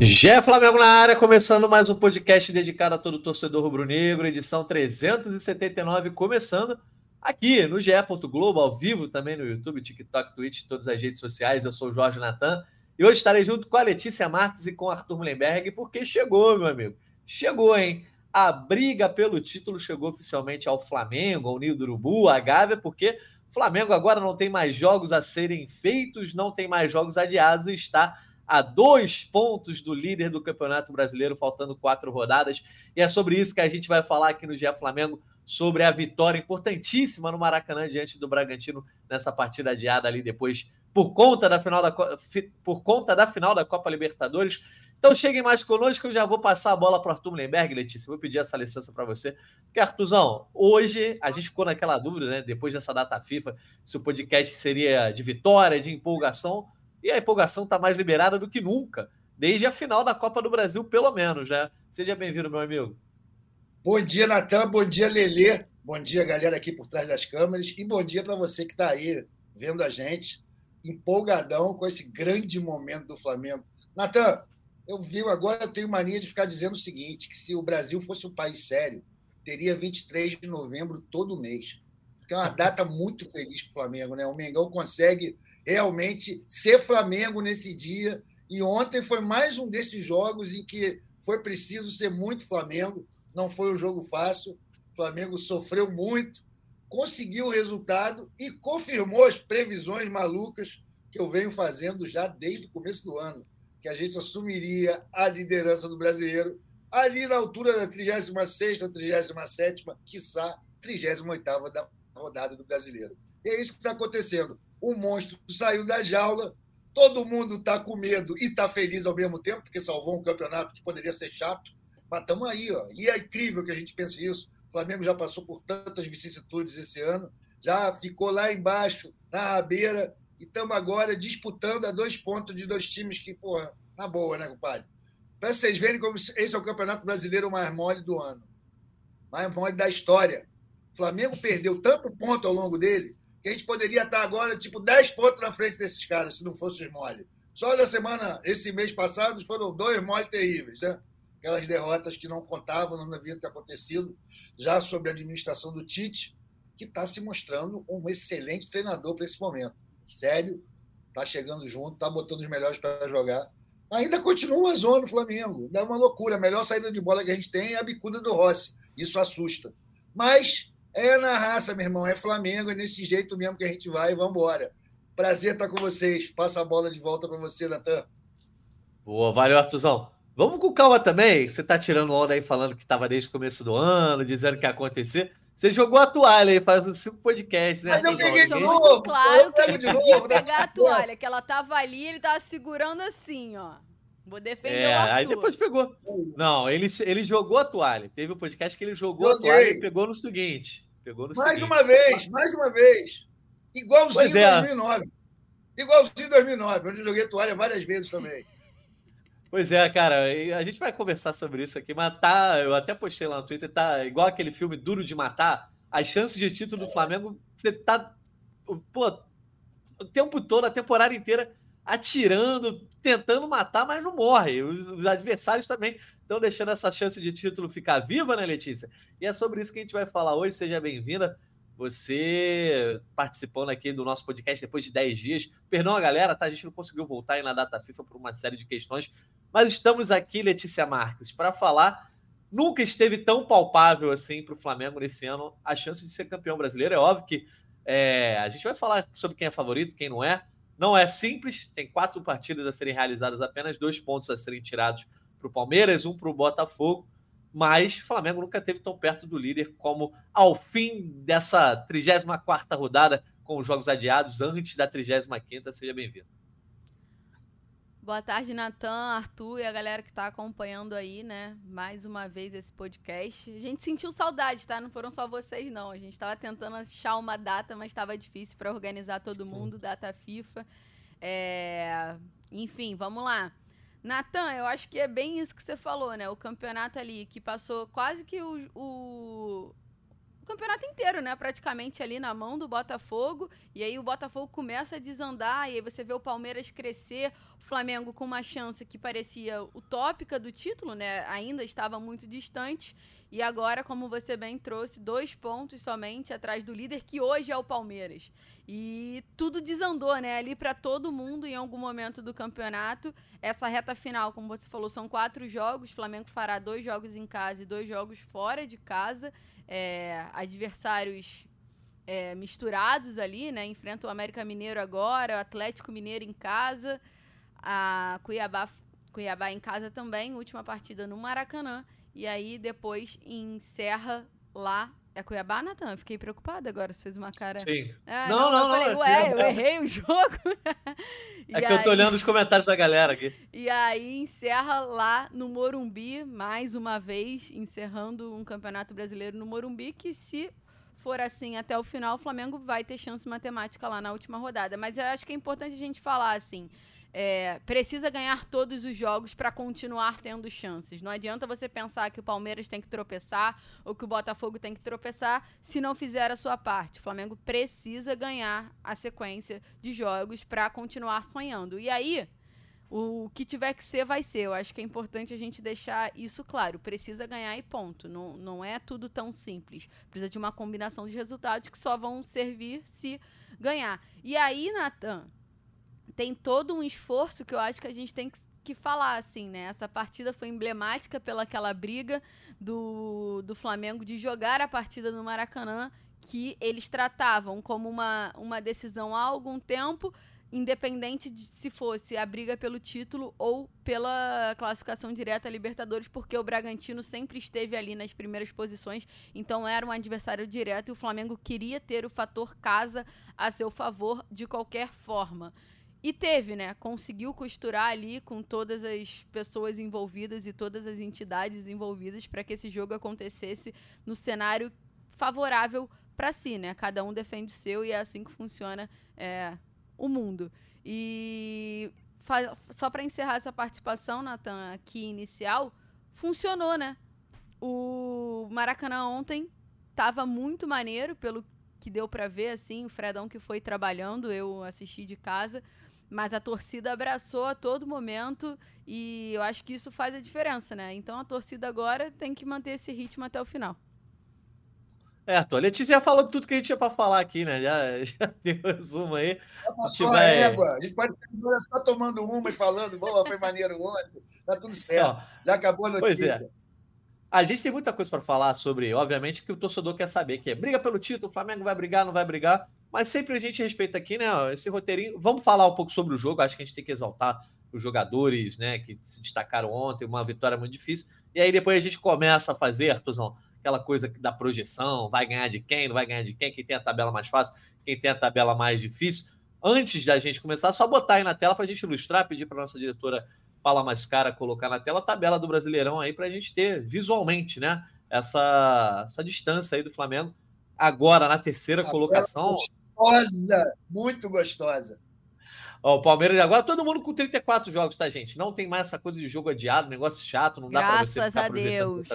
Gé Flamengo na área, começando mais um podcast dedicado a todo torcedor rubro-negro, edição 379, começando aqui no GE. Globo, ao vivo também no YouTube, TikTok, Twitch, todas as redes sociais. Eu sou o Jorge Natan e hoje estarei junto com a Letícia Marques e com o Arthur Mullenberg, porque chegou, meu amigo. Chegou, hein? A briga pelo título chegou oficialmente ao Flamengo, ao Ninho do Urubu, à Gávea, porque o Flamengo agora não tem mais jogos a serem feitos, não tem mais jogos adiados e está a dois pontos do líder do Campeonato Brasileiro, faltando quatro rodadas. E é sobre isso que a gente vai falar aqui no GE Flamengo, sobre a vitória importantíssima no Maracanã diante do Bragantino nessa partida adiada ali depois por conta da final da por conta da final da Copa Libertadores. Então cheguem mais conosco, eu já vou passar a bola para o Arthur Lemberg, Letícia. Vou pedir essa licença para você. Porque, Arthurzão, hoje a gente ficou naquela dúvida, né? Depois dessa data FIFA, se o podcast seria de vitória, de empolgação. E a empolgação está mais liberada do que nunca, desde a final da Copa do Brasil, pelo menos, né? Seja bem-vindo, meu amigo. Bom dia, Natan. Bom dia, Lelê. Bom dia, galera aqui por trás das câmeras. E bom dia para você que está aí vendo a gente, empolgadão com esse grande momento do Flamengo. Natan, eu vi agora, eu tenho mania de ficar dizendo o seguinte: que se o Brasil fosse um país sério, teria 23 de novembro todo mês. Que é uma data muito feliz para o Flamengo, né? O Mengão consegue realmente ser Flamengo nesse dia. E ontem foi mais um desses jogos em que foi preciso ser muito Flamengo. Não foi um jogo fácil. O Flamengo sofreu muito, conseguiu o resultado e confirmou as previsões malucas que eu venho fazendo já desde o começo do ano, que a gente assumiria a liderança do brasileiro ali na altura da 36ª, 37ª, quiçá 38ª da rodada do brasileiro. E é isso que está acontecendo o monstro saiu da jaula, todo mundo está com medo e está feliz ao mesmo tempo, porque salvou um campeonato que poderia ser chato, mas estamos aí. Ó. E é incrível que a gente pense isso. O Flamengo já passou por tantas vicissitudes esse ano, já ficou lá embaixo, na rabeira, e estamos agora disputando a dois pontos de dois times que, porra, na boa, né, compadre? Para vocês verem como esse é o campeonato brasileiro mais mole do ano. Mais mole da história. O Flamengo perdeu tanto ponto ao longo dele que a gente poderia estar agora, tipo, 10 pontos na frente desses caras, se não fosse os mole. Só na semana, esse mês passado, foram dois mole terríveis, né? Aquelas derrotas que não contavam, não haviam acontecido, já sob a administração do Tite, que está se mostrando um excelente treinador para esse momento. Sério, está chegando junto, está botando os melhores para jogar. Ainda continua uma zona no Flamengo. Dá uma loucura. A melhor saída de bola que a gente tem é a bicuda do Rossi. Isso assusta. Mas é na raça, meu irmão. É Flamengo, é nesse jeito mesmo que a gente vai e vamos embora. Prazer estar com vocês. Passa a bola de volta para você, Natan. Boa, valeu, Artuzão. Vamos com calma também. Você tá tirando onda aí falando que estava desde o começo do ano, dizendo que ia acontecer. Você jogou a toalha aí, faz uns cinco podcasts, né? Mas eu peguei de novo. Claro que ele podia pegar a toalha, que ela tava ali, ele tava segurando assim, ó. Vou defender é, o Arthur. Aí depois pegou. Não, ele, ele jogou a toalha. Teve um podcast que ele jogou Joguei. a toalha e pegou no seguinte. Pegou no mais seguinte. uma vez, mais uma vez. Igualzinho em é. 2009. Igualzinho em 2009, onde eu joguei toalha várias vezes também. Pois é, cara, a gente vai conversar sobre isso aqui, mas tá, eu até postei lá no Twitter, tá igual aquele filme Duro de Matar, as chances de título do Flamengo, você tá, pô, o tempo todo, a temporada inteira, atirando, tentando matar, mas não morre. Os adversários também estão deixando essa chance de título ficar viva, né, Letícia? E é sobre isso que a gente vai falar hoje. Seja bem-vinda. Você participando aqui do nosso podcast depois de 10 dias. Perdão a galera, tá? A gente não conseguiu voltar aí na data FIFA por uma série de questões. Mas estamos aqui, Letícia Marques, para falar. Nunca esteve tão palpável assim para o Flamengo nesse ano a chance de ser campeão brasileiro. É óbvio que é, a gente vai falar sobre quem é favorito, quem não é. Não é simples, tem quatro partidas a serem realizadas, apenas dois pontos a serem tirados para o Palmeiras, um para o Botafogo, mas o Flamengo nunca teve tão perto do líder como ao fim dessa 34 rodada, com os jogos adiados, antes da 35. Seja bem-vindo. Boa tarde, Natan, Arthur e a galera que está acompanhando aí, né? Mais uma vez esse podcast. A gente sentiu saudade, tá? Não foram só vocês, não. A gente estava tentando achar uma data, mas estava difícil para organizar todo mundo, data FIFA. É... Enfim, vamos lá. Natan, eu acho que é bem isso que você falou, né? O campeonato ali que passou quase que o, o campeonato inteiro, né? Praticamente ali na mão do Botafogo. E aí o Botafogo começa a desandar, e aí você vê o Palmeiras crescer, o Flamengo com uma chance que parecia utópica do título, né? Ainda estava muito distante. E agora, como você bem trouxe, dois pontos somente atrás do líder, que hoje é o Palmeiras. E tudo desandou, né? Ali para todo mundo em algum momento do campeonato. Essa reta final, como você falou, são quatro jogos. O Flamengo fará dois jogos em casa e dois jogos fora de casa. É, adversários é, misturados ali, né? Enfrenta o América Mineiro agora, o Atlético Mineiro em casa, a Cuiabá, Cuiabá em casa também, última partida no Maracanã. E aí depois encerra lá. É Cuiabá, Natan? Eu fiquei preocupada agora, você fez uma cara. Sim. Ah, não, não, não. Eu falei, não, ué, eu errei o jogo. é que aí... eu tô olhando os comentários da galera aqui. E aí encerra lá no Morumbi, mais uma vez, encerrando um campeonato brasileiro no Morumbi, que se for assim até o final, o Flamengo vai ter chance matemática lá na última rodada. Mas eu acho que é importante a gente falar assim é, precisa ganhar todos os jogos para continuar tendo chances. Não adianta você pensar que o Palmeiras tem que tropeçar ou que o Botafogo tem que tropeçar se não fizer a sua parte. O Flamengo precisa ganhar a sequência de jogos para continuar sonhando. E aí, o que tiver que ser, vai ser. Eu acho que é importante a gente deixar isso claro. Precisa ganhar e ponto. Não, não é tudo tão simples. Precisa de uma combinação de resultados que só vão servir se ganhar. E aí, Natan, tem todo um esforço que eu acho que a gente tem que, que falar, assim, né? Essa partida foi emblemática pelaquela briga do, do Flamengo de jogar a partida no Maracanã, que eles tratavam como uma, uma decisão há algum tempo, independente de se fosse a briga pelo título ou pela classificação direta a Libertadores, porque o Bragantino sempre esteve ali nas primeiras posições, então era um adversário direto e o Flamengo queria ter o fator casa a seu favor de qualquer forma. E teve, né? Conseguiu costurar ali com todas as pessoas envolvidas e todas as entidades envolvidas para que esse jogo acontecesse no cenário favorável para si, né? Cada um defende o seu e é assim que funciona é, o mundo. E só para encerrar essa participação, Natan, aqui inicial, funcionou, né? O Maracanã ontem estava muito maneiro, pelo que deu para ver, assim, o Fredão que foi trabalhando, eu assisti de casa. Mas a torcida abraçou a todo momento e eu acho que isso faz a diferença, né? Então a torcida agora tem que manter esse ritmo até o final. É, a Letícia já falou tudo que a gente tinha para falar aqui, né? Já, já deu um resumo aí. A gente, vai... égua. a gente pode ficar só tomando uma e falando, boa, foi maneiro ontem, tá tudo certo. já acabou a notícia. Pois é. A gente tem muita coisa para falar sobre, obviamente, que o torcedor quer saber, que é briga pelo título, o Flamengo vai brigar, não vai brigar. Mas sempre a gente respeita aqui, né? Esse roteirinho. Vamos falar um pouco sobre o jogo. Acho que a gente tem que exaltar os jogadores, né? Que se destacaram ontem, uma vitória muito difícil. E aí depois a gente começa a fazer, Artuzão, aquela coisa da projeção: vai ganhar de quem, não vai ganhar de quem, quem tem a tabela mais fácil, quem tem a tabela mais difícil. Antes da gente começar, só botar aí na tela para a gente ilustrar, pedir para nossa diretora Paula Mascara colocar na tela a tabela do Brasileirão aí para a gente ter visualmente, né? Essa, essa distância aí do Flamengo agora na terceira colocação gostosa, muito gostosa. Ó, o Palmeiras agora, todo mundo com 34 jogos, tá, gente? Não tem mais essa coisa de jogo adiado, negócio chato, não dá para você ficar a Deus.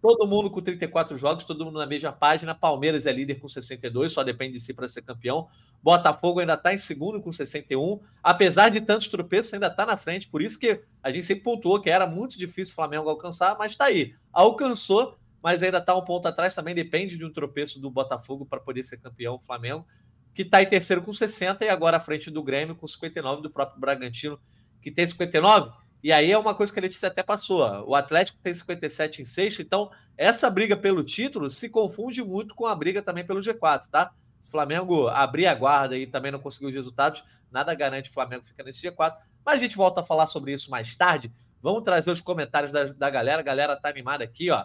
Todo mundo com 34 jogos, todo mundo na mesma página. Palmeiras é líder com 62, só depende de si para ser campeão. Botafogo ainda está em segundo com 61. Apesar de tantos tropeços, ainda está na frente. Por isso que a gente sempre pontuou que era muito difícil o Flamengo alcançar, mas está aí. Alcançou mas ainda está um ponto atrás, também depende de um tropeço do Botafogo para poder ser campeão o Flamengo, que está em terceiro com 60 e agora à frente do Grêmio com 59 do próprio Bragantino, que tem 59. E aí é uma coisa que a Letícia até passou. O Atlético tem 57 em sexto, então essa briga pelo título se confunde muito com a briga também pelo G4, tá? Se o Flamengo abrir a guarda e também não conseguir os resultados, nada garante o Flamengo ficar nesse G4. Mas a gente volta a falar sobre isso mais tarde. Vamos trazer os comentários da, da galera. A galera tá animada aqui, ó.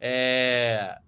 É...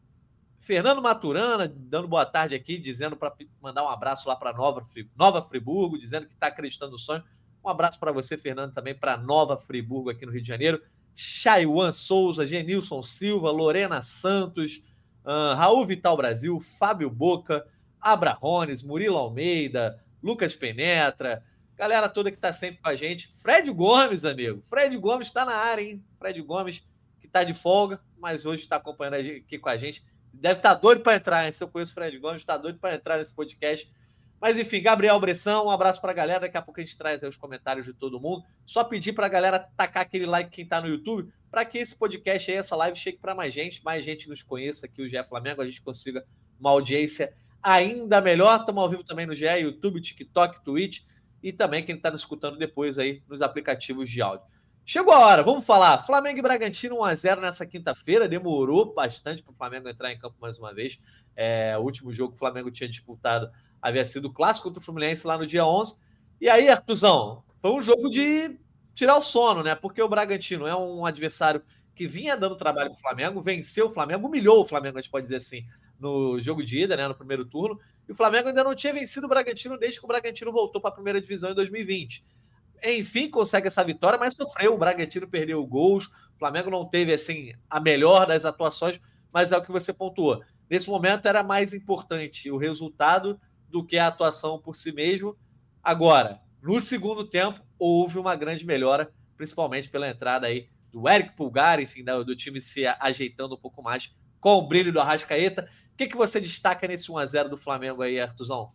Fernando Maturana dando boa tarde aqui, dizendo para mandar um abraço lá para Nova, Nova Friburgo, dizendo que está acreditando no sonho. Um abraço para você, Fernando, também para Nova Friburgo aqui no Rio de Janeiro. Chaiwan Souza, Genilson Silva, Lorena Santos, uh, Raul Vital Brasil, Fábio Boca, Abra Rones, Murilo Almeida, Lucas Penetra, galera toda que está sempre com a gente. Fred Gomes, amigo. Fred Gomes está na área, hein? Fred Gomes, está de folga, mas hoje está acompanhando aqui com a gente. Deve estar tá doido para entrar, hein? Se eu conheço o Fred Gomes, está doido para entrar nesse podcast. Mas enfim, Gabriel Bressão, um abraço para a galera. Daqui a pouco a gente traz os comentários de todo mundo. Só pedir para a galera tacar aquele like quem está no YouTube, para que esse podcast aí, essa live, chegue para mais gente, mais gente nos conheça aqui o GE Flamengo, a gente consiga uma audiência ainda melhor. Estamos ao vivo também no GE, YouTube, TikTok, Twitch e também quem está nos escutando depois aí nos aplicativos de áudio. Chegou a hora, vamos falar. Flamengo e Bragantino 1x0 nessa quinta-feira. Demorou bastante para o Flamengo entrar em campo mais uma vez. É, o último jogo que o Flamengo tinha disputado havia sido o clássico contra o Fluminense lá no dia 11. E aí, Artuzão, foi um jogo de tirar o sono, né? Porque o Bragantino é um adversário que vinha dando trabalho para o Flamengo, venceu o Flamengo, humilhou o Flamengo, a gente pode dizer assim, no jogo de ida, né, no primeiro turno. E o Flamengo ainda não tinha vencido o Bragantino desde que o Bragantino voltou para a primeira divisão em 2020 enfim, consegue essa vitória, mas sofreu. O Bragantino perdeu gols. O Flamengo não teve assim a melhor das atuações, mas é o que você pontuou. Nesse momento era mais importante o resultado do que a atuação por si mesmo. Agora, no segundo tempo, houve uma grande melhora, principalmente pela entrada aí do Eric Pulgar, enfim, do time se ajeitando um pouco mais com o brilho do Arrascaeta. O que, que você destaca nesse 1x0 do Flamengo aí, Artuzão?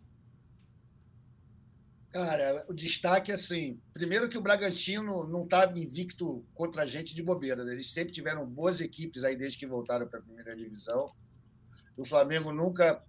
Cara, o destaque é assim: primeiro que o Bragantino não estava invicto contra a gente de bobeira. Né? Eles sempre tiveram boas equipes aí desde que voltaram para a primeira divisão. O Flamengo nunca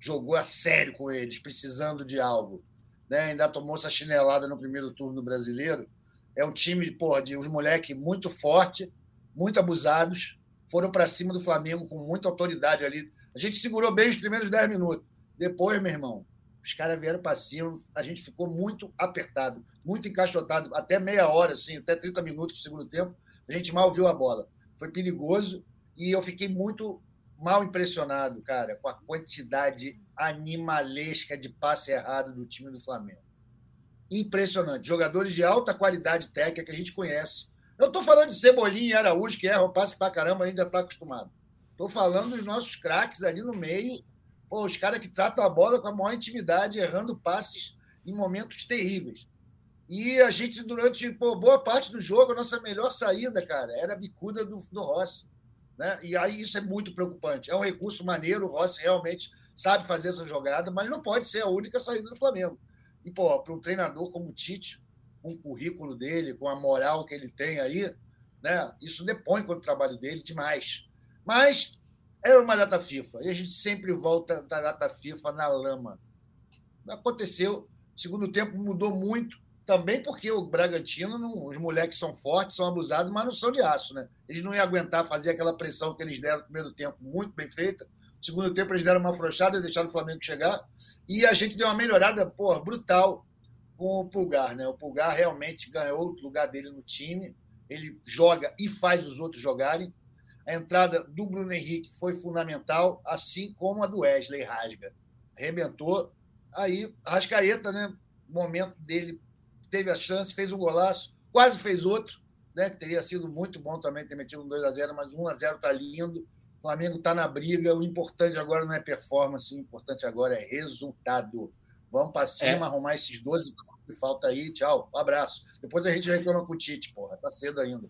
jogou a sério com eles, precisando de algo. Né? Ainda tomou essa chinelada no primeiro turno brasileiro. É um time porra, de uns moleques muito forte, muito abusados. Foram para cima do Flamengo com muita autoridade ali. A gente segurou bem os primeiros 10 minutos. Depois, meu irmão, os caras vieram para cima, a gente ficou muito apertado, muito encaixotado, até meia hora, assim, até 30 minutos do segundo tempo, a gente mal viu a bola. Foi perigoso e eu fiquei muito mal impressionado, cara, com a quantidade animalesca de passe errado do time do Flamengo. Impressionante. Jogadores de alta qualidade técnica que a gente conhece. Eu estou falando de Cebolinha e Araújo, que erram passe para caramba, ainda está acostumado. Estou falando dos nossos craques ali no meio, Pô, os caras que tratam a bola com a maior intimidade, errando passes em momentos terríveis. E a gente, durante pô, boa parte do jogo, a nossa melhor saída, cara, era a bicuda do, do Rossi. Né? E aí isso é muito preocupante. É um recurso maneiro, o Rossi realmente sabe fazer essa jogada, mas não pode ser a única saída do Flamengo. E, pô, para um treinador como o Tite, com o currículo dele, com a moral que ele tem aí, né? Isso depõe contra o trabalho dele demais. Mas era uma data FIFA. E a gente sempre volta da data FIFA na lama. Aconteceu. Segundo tempo mudou muito. Também porque o Bragantino, não, os moleques são fortes, são abusados, mas não são de aço, né? Eles não iam aguentar fazer aquela pressão que eles deram no primeiro tempo, muito bem feita. No segundo tempo, eles deram uma afrouxada e deixaram o Flamengo chegar. E a gente deu uma melhorada, porra, brutal com o Pulgar, né? O Pulgar realmente ganhou o lugar dele no time. Ele joga e faz os outros jogarem. A entrada do Bruno Henrique foi fundamental, assim como a do Wesley Rasga. Arrebentou. Aí, Rascaeta, né? Momento dele, teve a chance, fez um golaço, quase fez outro, né? Que teria sido muito bom também ter metido um 2x0, mas 1x0 tá lindo. O Flamengo está na briga. O importante agora não é performance, o importante agora é resultado. Vamos para cima, é. arrumar esses 12 que falta aí. Tchau, um abraço. Depois a gente reclama com o Tite, porra. Tá cedo ainda.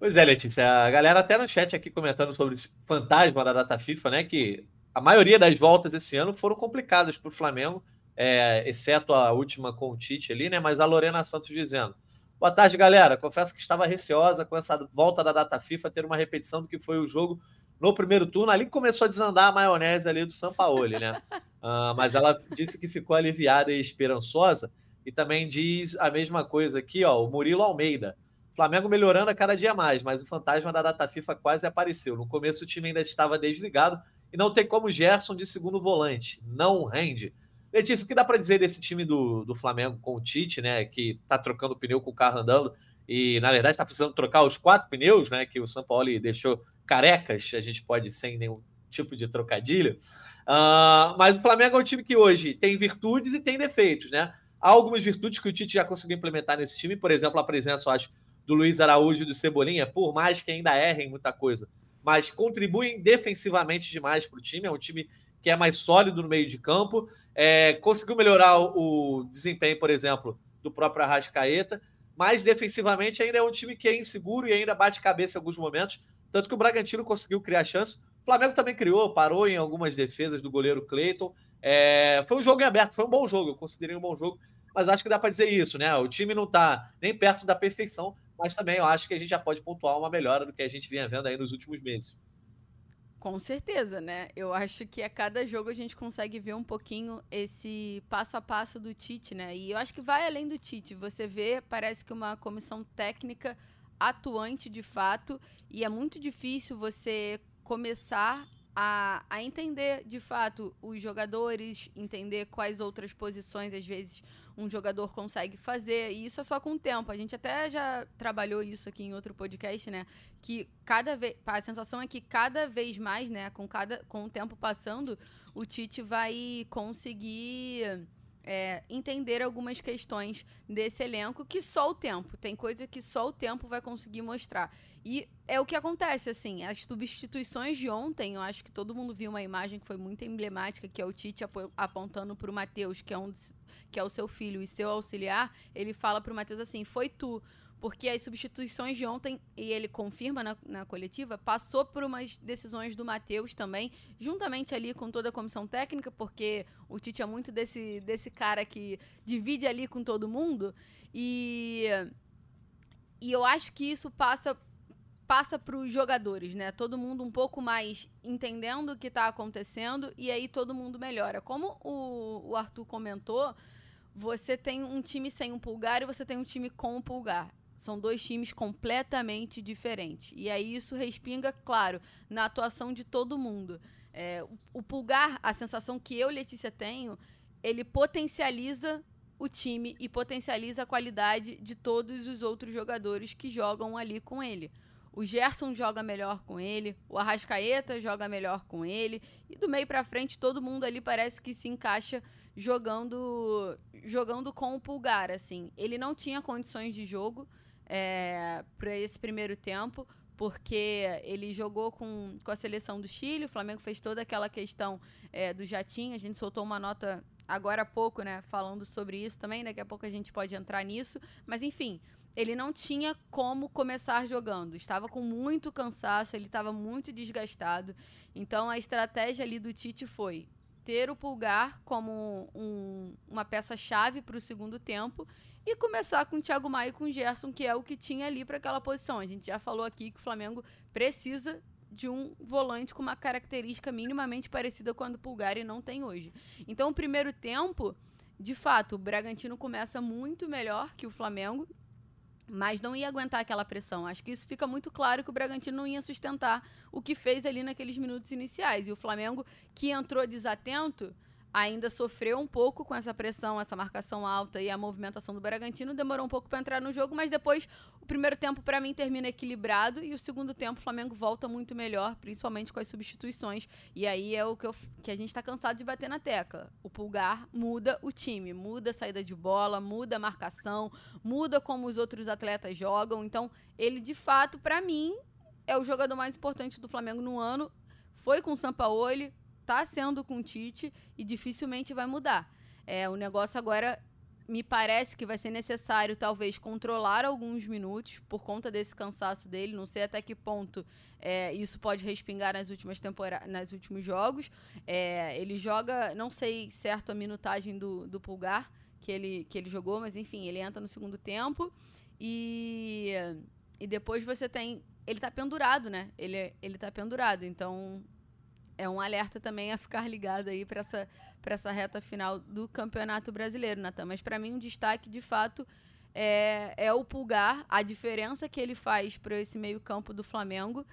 Pois é, Letícia. A galera até no chat aqui comentando sobre o fantasma da data FIFA, né? Que a maioria das voltas esse ano foram complicadas para o Flamengo, é, exceto a última com o Tite ali, né? Mas a Lorena Santos dizendo. Boa tarde, galera. Confesso que estava receosa com essa volta da data FIFA ter uma repetição do que foi o jogo no primeiro turno. Ali começou a desandar a maionese ali do Sampaoli, né? Uh, mas ela disse que ficou aliviada e esperançosa. E também diz a mesma coisa aqui, ó, o Murilo Almeida. Flamengo melhorando a cada dia mais, mas o fantasma da data FIFA quase apareceu. No começo o time ainda estava desligado e não tem como Gerson de segundo volante. Não rende. Letícia, o que dá para dizer desse time do, do Flamengo com o Tite, né? Que tá trocando pneu com o carro andando e, na verdade, está precisando trocar os quatro pneus, né? Que o São Paulo deixou carecas, a gente pode sem nenhum tipo de trocadilho. Uh, mas o Flamengo é um time que hoje tem virtudes e tem defeitos, né? Há algumas virtudes que o Tite já conseguiu implementar nesse time, por exemplo, a presença, eu acho, do Luiz Araújo e do Cebolinha, por mais que ainda errem muita coisa, mas contribuem defensivamente demais para o time. É um time que é mais sólido no meio de campo. É, conseguiu melhorar o, o, desempenho, por exemplo, do próprio Arrascaeta, mas defensivamente ainda é um time que é inseguro e ainda bate cabeça em alguns momentos. Tanto que o Bragantino conseguiu criar chance. O Flamengo também criou, parou em algumas defesas do goleiro Cleiton. É, foi um jogo em aberto, foi um bom jogo, eu considerei um bom jogo, mas acho que dá para dizer isso, né? O time não está nem perto da perfeição, mas também eu acho que a gente já pode pontuar uma melhora do que a gente vinha vendo aí nos últimos meses. Com certeza, né? Eu acho que a cada jogo a gente consegue ver um pouquinho esse passo a passo do Tite, né? E eu acho que vai além do Tite. Você vê, parece que uma comissão técnica atuante de fato, e é muito difícil você começar a, a entender de fato os jogadores, entender quais outras posições às vezes um jogador consegue fazer, e isso é só com o tempo. A gente até já trabalhou isso aqui em outro podcast, né? Que cada vez. A sensação é que cada vez mais, né, com, cada, com o tempo passando, o Tite vai conseguir. É, entender algumas questões desse elenco que só o tempo, tem coisa que só o tempo vai conseguir mostrar. E é o que acontece, assim, as substituições de ontem, eu acho que todo mundo viu uma imagem que foi muito emblemática, que é o Tite apontando para o Matheus, que é um que é o seu filho e seu auxiliar, ele fala para o Matheus assim: "Foi tu". Porque as substituições de ontem, e ele confirma na, na coletiva, passou por umas decisões do Matheus também, juntamente ali com toda a comissão técnica, porque o Tite é muito desse, desse cara que divide ali com todo mundo. E, e eu acho que isso passa passa para os jogadores, né? Todo mundo um pouco mais entendendo o que está acontecendo e aí todo mundo melhora. Como o, o Arthur comentou, você tem um time sem um pulgar e você tem um time com um pulgar. São dois times completamente diferentes. E aí isso respinga, claro, na atuação de todo mundo. É, o, o pulgar, a sensação que eu, Letícia, tenho, ele potencializa o time e potencializa a qualidade de todos os outros jogadores que jogam ali com ele. O Gerson joga melhor com ele, o Arrascaeta joga melhor com ele, e do meio para frente todo mundo ali parece que se encaixa jogando jogando com o Pulgar, assim. Ele não tinha condições de jogo é, para esse primeiro tempo, porque ele jogou com, com a seleção do Chile, o Flamengo fez toda aquela questão é, do jatinho, a gente soltou uma nota agora há pouco, né, falando sobre isso também, daqui a pouco a gente pode entrar nisso, mas enfim, ele não tinha como começar jogando. Estava com muito cansaço, ele estava muito desgastado. Então a estratégia ali do Tite foi ter o Pulgar como um, uma peça-chave para o segundo tempo e começar com o Thiago Maia e com o Gerson, que é o que tinha ali para aquela posição. A gente já falou aqui que o Flamengo precisa de um volante com uma característica minimamente parecida com a do Pulgar e não tem hoje. Então, o primeiro tempo, de fato, o Bragantino começa muito melhor que o Flamengo mas não ia aguentar aquela pressão. Acho que isso fica muito claro que o Bragantino não ia sustentar o que fez ali naqueles minutos iniciais. E o Flamengo, que entrou desatento, ainda sofreu um pouco com essa pressão, essa marcação alta e a movimentação do Bragantino. Demorou um pouco para entrar no jogo, mas depois o primeiro tempo para mim termina equilibrado e o segundo tempo o Flamengo volta muito melhor, principalmente com as substituições. E aí é o que, eu, que a gente está cansado de bater na tecla. O Pulgar muda o time, muda a saída de bola, muda a marcação, muda como os outros atletas jogam. Então, ele de fato, para mim, é o jogador mais importante do Flamengo no ano. Foi com o Sampaoli, está sendo com o Tite e dificilmente vai mudar. É, o negócio agora me parece que vai ser necessário talvez controlar alguns minutos por conta desse cansaço dele. Não sei até que ponto é, isso pode respingar nas últimas temporadas, nos últimos jogos. É, ele joga, não sei certo a minutagem do, do Pulgar que ele, que ele jogou, mas enfim, ele entra no segundo tempo e, e depois você tem. Ele tá pendurado, né? Ele, ele tá pendurado, então é um alerta também a ficar ligado aí para essa, essa reta final do Campeonato Brasileiro, Natan. Mas para mim, um destaque de fato é, é o Pulgar, a diferença que ele faz para esse meio-campo do Flamengo.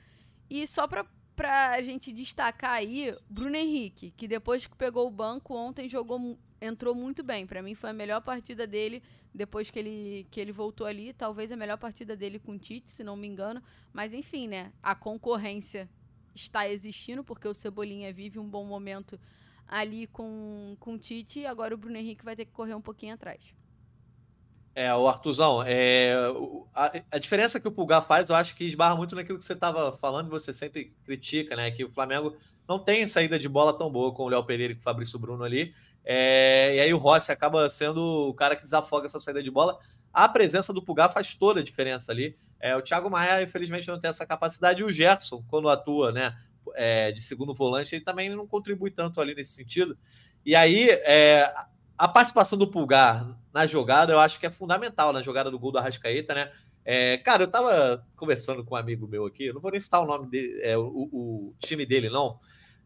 E só para a gente destacar aí, Bruno Henrique, que depois que pegou o banco ontem jogou entrou muito bem. Para mim foi a melhor partida dele depois que ele, que ele voltou ali. Talvez a melhor partida dele com o Tite, se não me engano. Mas enfim, né? A concorrência está existindo, porque o Cebolinha vive um bom momento ali com, com o Tite, e agora o Bruno Henrique vai ter que correr um pouquinho atrás. É, o Artuzão, é, a, a, diferença que o Pulgar faz, eu acho que esbarra muito naquilo que você estava falando, você sempre critica, né? Que o Flamengo não tem saída de bola tão boa com o Léo Pereira e com o Fabrício Bruno ali. É, e aí o Rossi acaba sendo o cara que desafoga essa saída de bola. A presença do Pulgar faz toda a diferença ali. É, o Thiago Maia, infelizmente, não tem essa capacidade. E o Gerson, quando atua, né? é, de segundo volante, ele também não contribui tanto ali nesse sentido. E aí, é, a participação do Pulgar na jogada, eu acho que é fundamental na jogada do gol do Arrascaeta, né? É, cara, eu tava conversando com um amigo meu aqui, não vou nem citar o nome dele, é, o, o, time dele, não,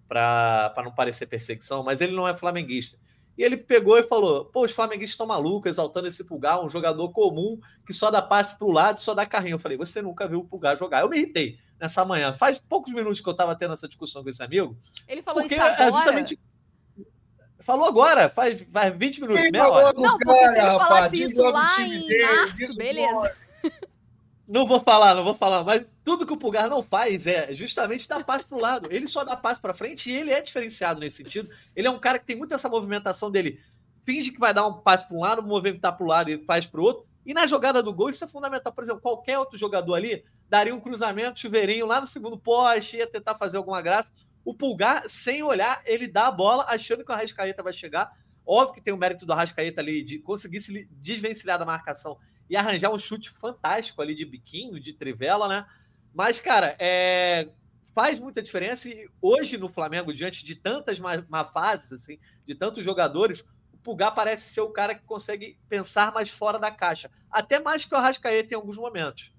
para não parecer perseguição, mas ele não é flamenguista. E ele pegou e falou: pô, os flamenguistas estão malucos, exaltando esse Pulgar, um jogador comum que só dá passe para o lado e só dá carrinho. Eu falei: você nunca viu o Pulgar jogar. Eu me irritei nessa manhã. Faz poucos minutos que eu estava tendo essa discussão com esse amigo. Ele falou isso agora? É justamente... Falou agora, faz, faz 20 minutos, meia hora. Não, porque se ele falasse isso lá em março, beleza. Não vou falar, não vou falar, mas tudo que o Pulgar não faz é justamente dar passe para o lado. Ele só dá passe para frente e ele é diferenciado nesse sentido. Ele é um cara que tem muito essa movimentação dele. Finge que vai dar um passe para um lado, movimentar para o lado e faz para o outro. E na jogada do gol, isso é fundamental. Por exemplo, qualquer outro jogador ali daria um cruzamento, chuveirinho lá no segundo poste, ia tentar fazer alguma graça. O Pulgar, sem olhar, ele dá a bola, achando que o Arrascaeta vai chegar. Óbvio que tem o mérito do Arrascaeta ali de conseguir se desvencilhar da marcação e arranjar um chute fantástico ali de biquinho, de trivela, né? Mas, cara, é... faz muita diferença e hoje no Flamengo, diante de tantas má, má fases, assim, de tantos jogadores, o Pulgar parece ser o cara que consegue pensar mais fora da caixa. Até mais que o Arrascaeta em alguns momentos.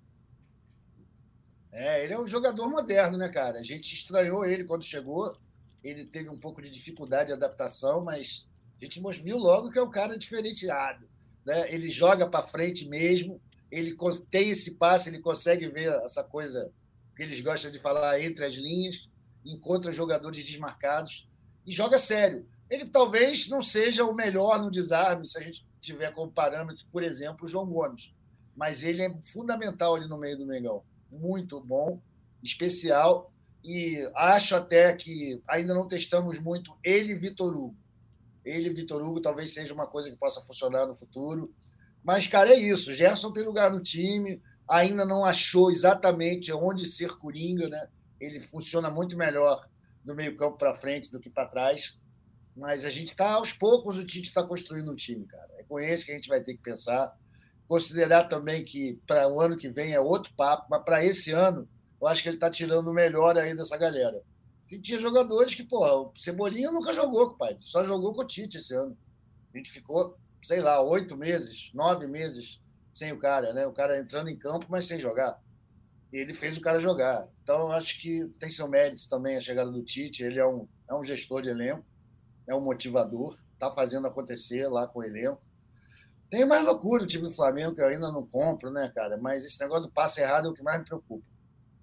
É, ele é um jogador moderno, né, cara? A gente estranhou ele quando chegou. Ele teve um pouco de dificuldade de adaptação, mas a gente viu logo que é um cara diferenciado né? ele joga para frente mesmo, ele tem esse passe, ele consegue ver essa coisa que eles gostam de falar entre as linhas, encontra jogadores desmarcados e joga sério. Ele talvez não seja o melhor no desarme, se a gente tiver como parâmetro, por exemplo, o João Gomes, mas ele é fundamental ali no meio do Mengão. Muito bom, especial, e acho até que ainda não testamos muito ele e Vitor Hugo. Ele e Vitor Hugo talvez seja uma coisa que possa funcionar no futuro. Mas, cara, é isso. Gerson tem lugar no time, ainda não achou exatamente onde ser coringa, né? Ele funciona muito melhor do meio-campo para frente do que para trás. Mas a gente está, aos poucos, o Tite está construindo um time, cara. É com esse que a gente vai ter que pensar. Considerar também que para o ano que vem é outro papo, mas para esse ano, eu acho que ele está tirando o melhor aí dessa galera que tinha jogadores que, porra, o Cebolinha nunca jogou, compadre. Só jogou com o Tite esse ano. A gente ficou, sei lá, oito meses, nove meses sem o cara, né? O cara entrando em campo, mas sem jogar. Ele fez o cara jogar. Então, acho que tem seu mérito também a chegada do Tite. Ele é um, é um gestor de elenco, é um motivador, tá fazendo acontecer lá com o elenco. Tem mais loucura o time do Flamengo que eu ainda não compro, né, cara? Mas esse negócio do passe errado é o que mais me preocupa.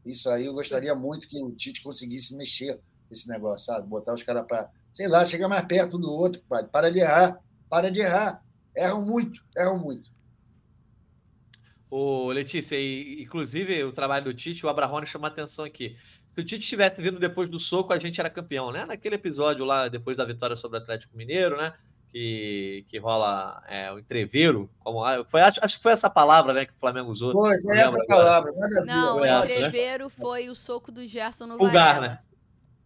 Isso aí eu gostaria muito que o Tite conseguisse mexer esse negócio, sabe? Botar os caras para, sei lá, chegar mais perto um do outro. Para de errar, para de errar. Erram muito, erram muito. Ô, Letícia, e, inclusive o trabalho do Tite, o Abrahone chama atenção aqui. Se o Tite tivesse vindo depois do soco, a gente era campeão, né? Naquele episódio lá, depois da vitória sobre o Atlético Mineiro, né? que, que rola é, o entreveiro, como foi, acho, acho que foi essa palavra né, que o Flamengo usou. Foi, foi essa palavra. Não, o entreveiro né? foi o soco do Gerson no Pulgar, Varela. né?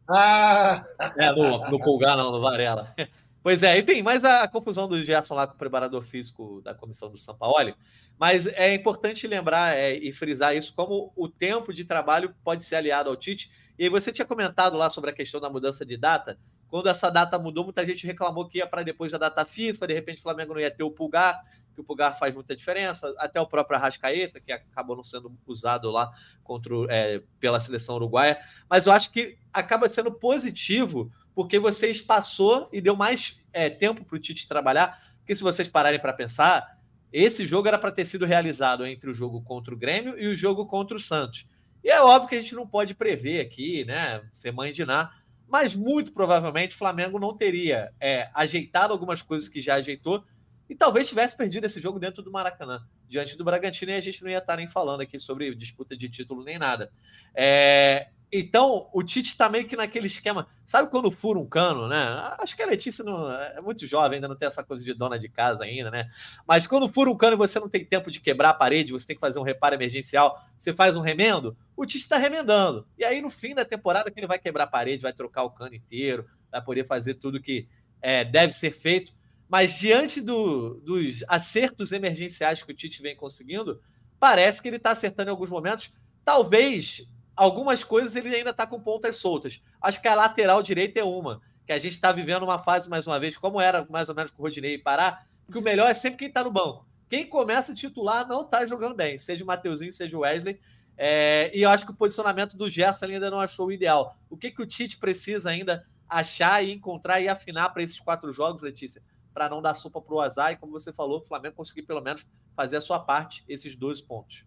Ah! É, no, no Pulgar não, no Varela. Pois é, enfim, mas a, a, confusão do Gerson lá com o preparador físico da comissão do São Paulo. Mas é importante lembrar é, e frisar isso, como o tempo de trabalho pode ser aliado ao Tite. E você tinha comentado lá sobre a questão da mudança de data. Quando essa data mudou, muita gente reclamou que ia para depois da data FIFA, de repente o Flamengo não ia ter o Pulgar, que o Pulgar faz muita diferença, até o próprio Arrascaeta, que acabou não sendo usado lá contra, é, pela seleção uruguaia. Mas eu acho que acaba sendo positivo, porque você espaçou e deu mais é, tempo para o Tite trabalhar. Porque se vocês pararem para pensar, esse jogo era para ter sido realizado entre o jogo contra o Grêmio e o jogo contra o Santos. E é óbvio que a gente não pode prever aqui, né? Ser mãe de nada mas muito provavelmente o Flamengo não teria é, ajeitado algumas coisas que já ajeitou e talvez tivesse perdido esse jogo dentro do Maracanã, diante do Bragantino, e a gente não ia estar nem falando aqui sobre disputa de título nem nada. É, então, o Tite está meio que naquele esquema. Sabe quando fura um cano, né? Acho que a Letícia não, é muito jovem, ainda não tem essa coisa de dona de casa ainda, né? Mas quando fura um cano e você não tem tempo de quebrar a parede, você tem que fazer um reparo emergencial, você faz um remendo, o Tite está remendando. E aí, no fim da temporada, que ele vai quebrar a parede, vai trocar o cano inteiro, vai poder fazer tudo que é, deve ser feito. Mas diante do, dos acertos emergenciais que o Tite vem conseguindo, parece que ele está acertando em alguns momentos. Talvez algumas coisas ele ainda está com pontas soltas. Acho que a lateral direita é uma, que a gente está vivendo uma fase, mais uma vez, como era mais ou menos com o Rodinei e Pará, que o melhor é sempre quem está no banco. Quem começa a titular não está jogando bem, seja o Mateuzinho, seja o Wesley. É, e eu acho que o posicionamento do Gerson ainda não achou o ideal. O que, que o Tite precisa ainda achar e encontrar e afinar para esses quatro jogos, Letícia? Para não dar sopa para o azar e, como você falou, o Flamengo conseguir pelo menos fazer a sua parte, esses dois pontos.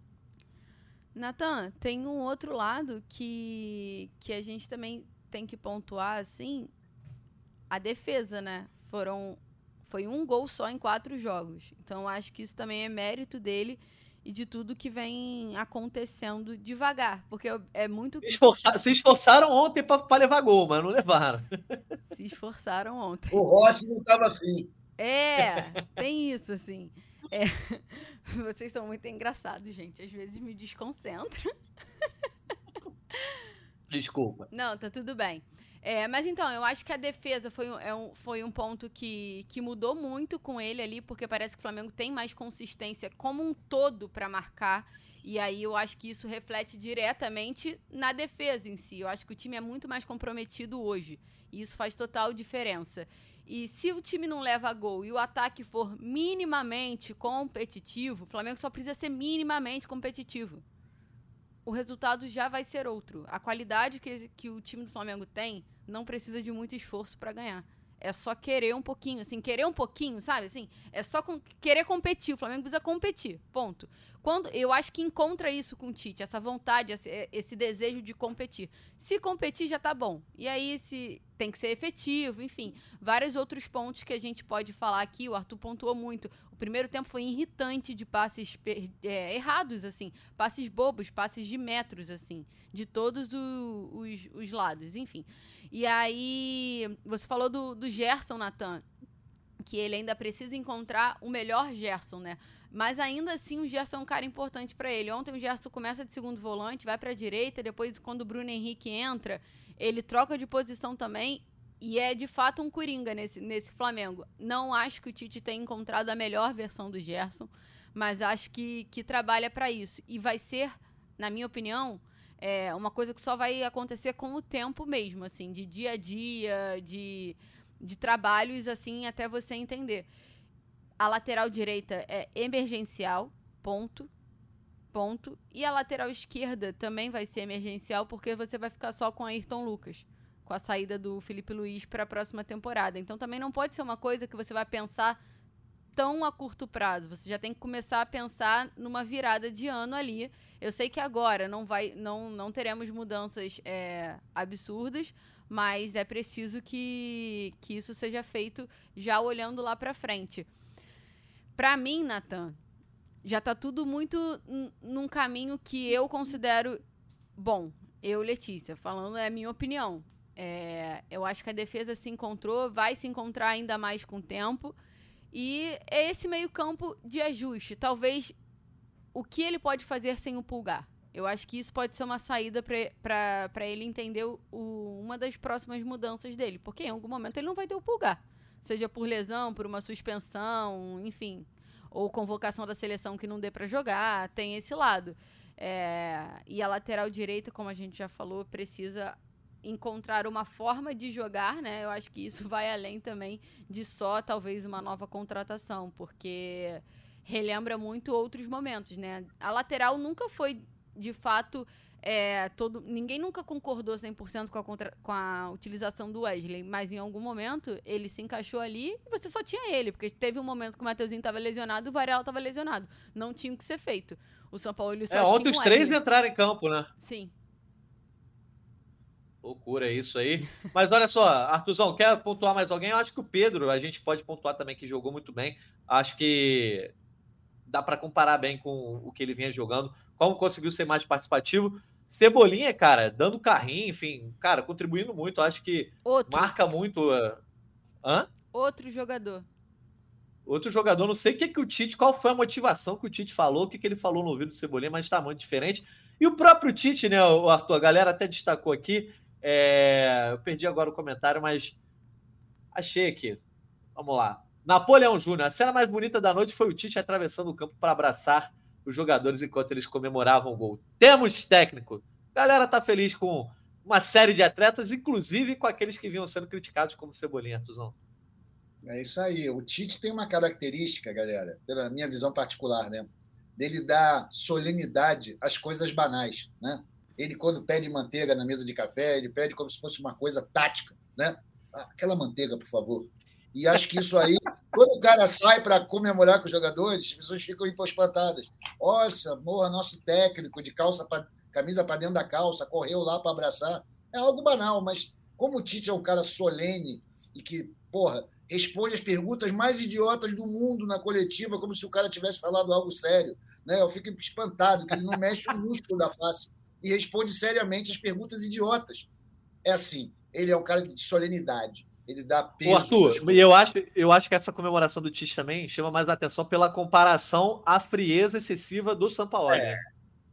Natan, tem um outro lado que, que a gente também tem que pontuar, assim, a defesa, né? Foram, foi um gol só em quatro jogos. Então, acho que isso também é mérito dele e de tudo que vem acontecendo devagar, porque é muito... Se, esforçar, se esforçaram ontem para levar gol, mas não levaram. Se esforçaram ontem. O Rossi não estava afim. É, tem isso, assim. É, vocês são muito engraçados, gente. Às vezes me desconcentra. Desculpa. Não, tá tudo bem. É, mas então, eu acho que a defesa foi, é um, foi um ponto que, que mudou muito com ele ali, porque parece que o Flamengo tem mais consistência como um todo para marcar. E aí eu acho que isso reflete diretamente na defesa em si. Eu acho que o time é muito mais comprometido hoje. E isso faz total diferença. E se o time não leva gol e o ataque for minimamente competitivo, o Flamengo só precisa ser minimamente competitivo. O resultado já vai ser outro. A qualidade que, que o time do Flamengo tem não precisa de muito esforço para ganhar. É só querer um pouquinho, assim, querer um pouquinho, sabe? Assim, é só com, querer competir. O Flamengo precisa competir, ponto. Quando eu acho que encontra isso com o Tite, essa vontade, esse, esse desejo de competir. Se competir já tá bom. E aí se tem que ser efetivo, enfim, vários outros pontos que a gente pode falar aqui. O Arthur pontuou muito. O primeiro tempo foi irritante de passes é, errados, assim, passes bobos, passes de metros, assim, de todos o, os, os lados, enfim. E aí, você falou do, do Gerson, Natan, que ele ainda precisa encontrar o melhor Gerson, né? Mas ainda assim, o Gerson é um cara importante para ele. Ontem o Gerson começa de segundo volante, vai para a direita, depois quando o Bruno Henrique entra, ele troca de posição também e é de fato um coringa nesse, nesse Flamengo. Não acho que o Tite tenha encontrado a melhor versão do Gerson, mas acho que, que trabalha para isso. E vai ser, na minha opinião, é uma coisa que só vai acontecer com o tempo mesmo, assim, de dia a dia, de, de trabalhos, assim, até você entender. A lateral direita é emergencial, ponto. Ponto. E a lateral esquerda também vai ser emergencial, porque você vai ficar só com a Ayrton Lucas, com a saída do Felipe Luiz para a próxima temporada. Então também não pode ser uma coisa que você vai pensar tão a curto prazo. Você já tem que começar a pensar numa virada de ano ali. Eu sei que agora não vai, não, não teremos mudanças é, absurdas, mas é preciso que, que isso seja feito já olhando lá para frente. Para mim, Nathan, já está tudo muito num caminho que eu considero bom. Eu, Letícia, falando é a minha opinião. É, eu acho que a defesa se encontrou, vai se encontrar ainda mais com o tempo. E é esse meio-campo de ajuste. Talvez o que ele pode fazer sem o pulgar. Eu acho que isso pode ser uma saída para ele entender o, uma das próximas mudanças dele. Porque em algum momento ele não vai ter o pulgar. Seja por lesão, por uma suspensão, enfim. Ou convocação da seleção que não dê para jogar. Tem esse lado. É, e a lateral direita, como a gente já falou, precisa encontrar uma forma de jogar, né? Eu acho que isso vai além também de só talvez uma nova contratação, porque relembra muito outros momentos, né? A lateral nunca foi de fato é, todo, ninguém nunca concordou 100% com a, contra, com a utilização do Wesley, mas em algum momento ele se encaixou ali e você só tinha ele, porque teve um momento que o Mateuzinho estava lesionado e o Varela estava lesionado. Não tinha o que ser feito. O São Paulo ele só é, ontem os três entraram em campo, né? Sim. Loucura isso aí. Mas olha só, Artuzão, quer pontuar mais alguém? Eu acho que o Pedro, a gente pode pontuar também que jogou muito bem. Acho que dá para comparar bem com o que ele vinha jogando, como conseguiu ser mais participativo. Cebolinha, cara, dando carrinho, enfim, cara, contribuindo muito. Acho que Outro. marca muito. Uh... Hã? Outro jogador. Outro jogador, não sei o que, que o Tite, qual foi a motivação que o Tite falou, o que, que ele falou no ouvido do Cebolinha, mas está muito diferente. E o próprio Tite, né, o Arthur, a galera até destacou aqui, é, eu perdi agora o comentário, mas achei aqui. Vamos lá. Napoleão Júnior. A cena mais bonita da noite foi o Tite atravessando o campo para abraçar os jogadores enquanto eles comemoravam o gol. Temos técnico. galera tá feliz com uma série de atletas, inclusive com aqueles que vinham sendo criticados como Cebolinha, Tuzão. É isso aí. O Tite tem uma característica, galera, pela minha visão particular, né? Dele dar solenidade às coisas banais, né? Ele, quando pede manteiga na mesa de café, ele pede como se fosse uma coisa tática, né? Aquela manteiga, por favor. E acho que isso aí, quando o cara sai para comemorar com os jogadores, as pessoas ficam espantadas. Nossa, morra, nosso técnico de calça pra, camisa para dentro da calça, correu lá para abraçar. É algo banal, mas como o Tite é um cara solene e que, porra, responde as perguntas mais idiotas do mundo na coletiva, como se o cara tivesse falado algo sério. Né? Eu fico espantado que ele não mexe o músculo da face e responde seriamente as perguntas idiotas. É assim, ele é um cara de solenidade. Ele dá peso. Ô, Arthur, eu acho, eu acho que essa comemoração do Tite também chama mais atenção pela comparação à frieza excessiva do Sampaoli. É.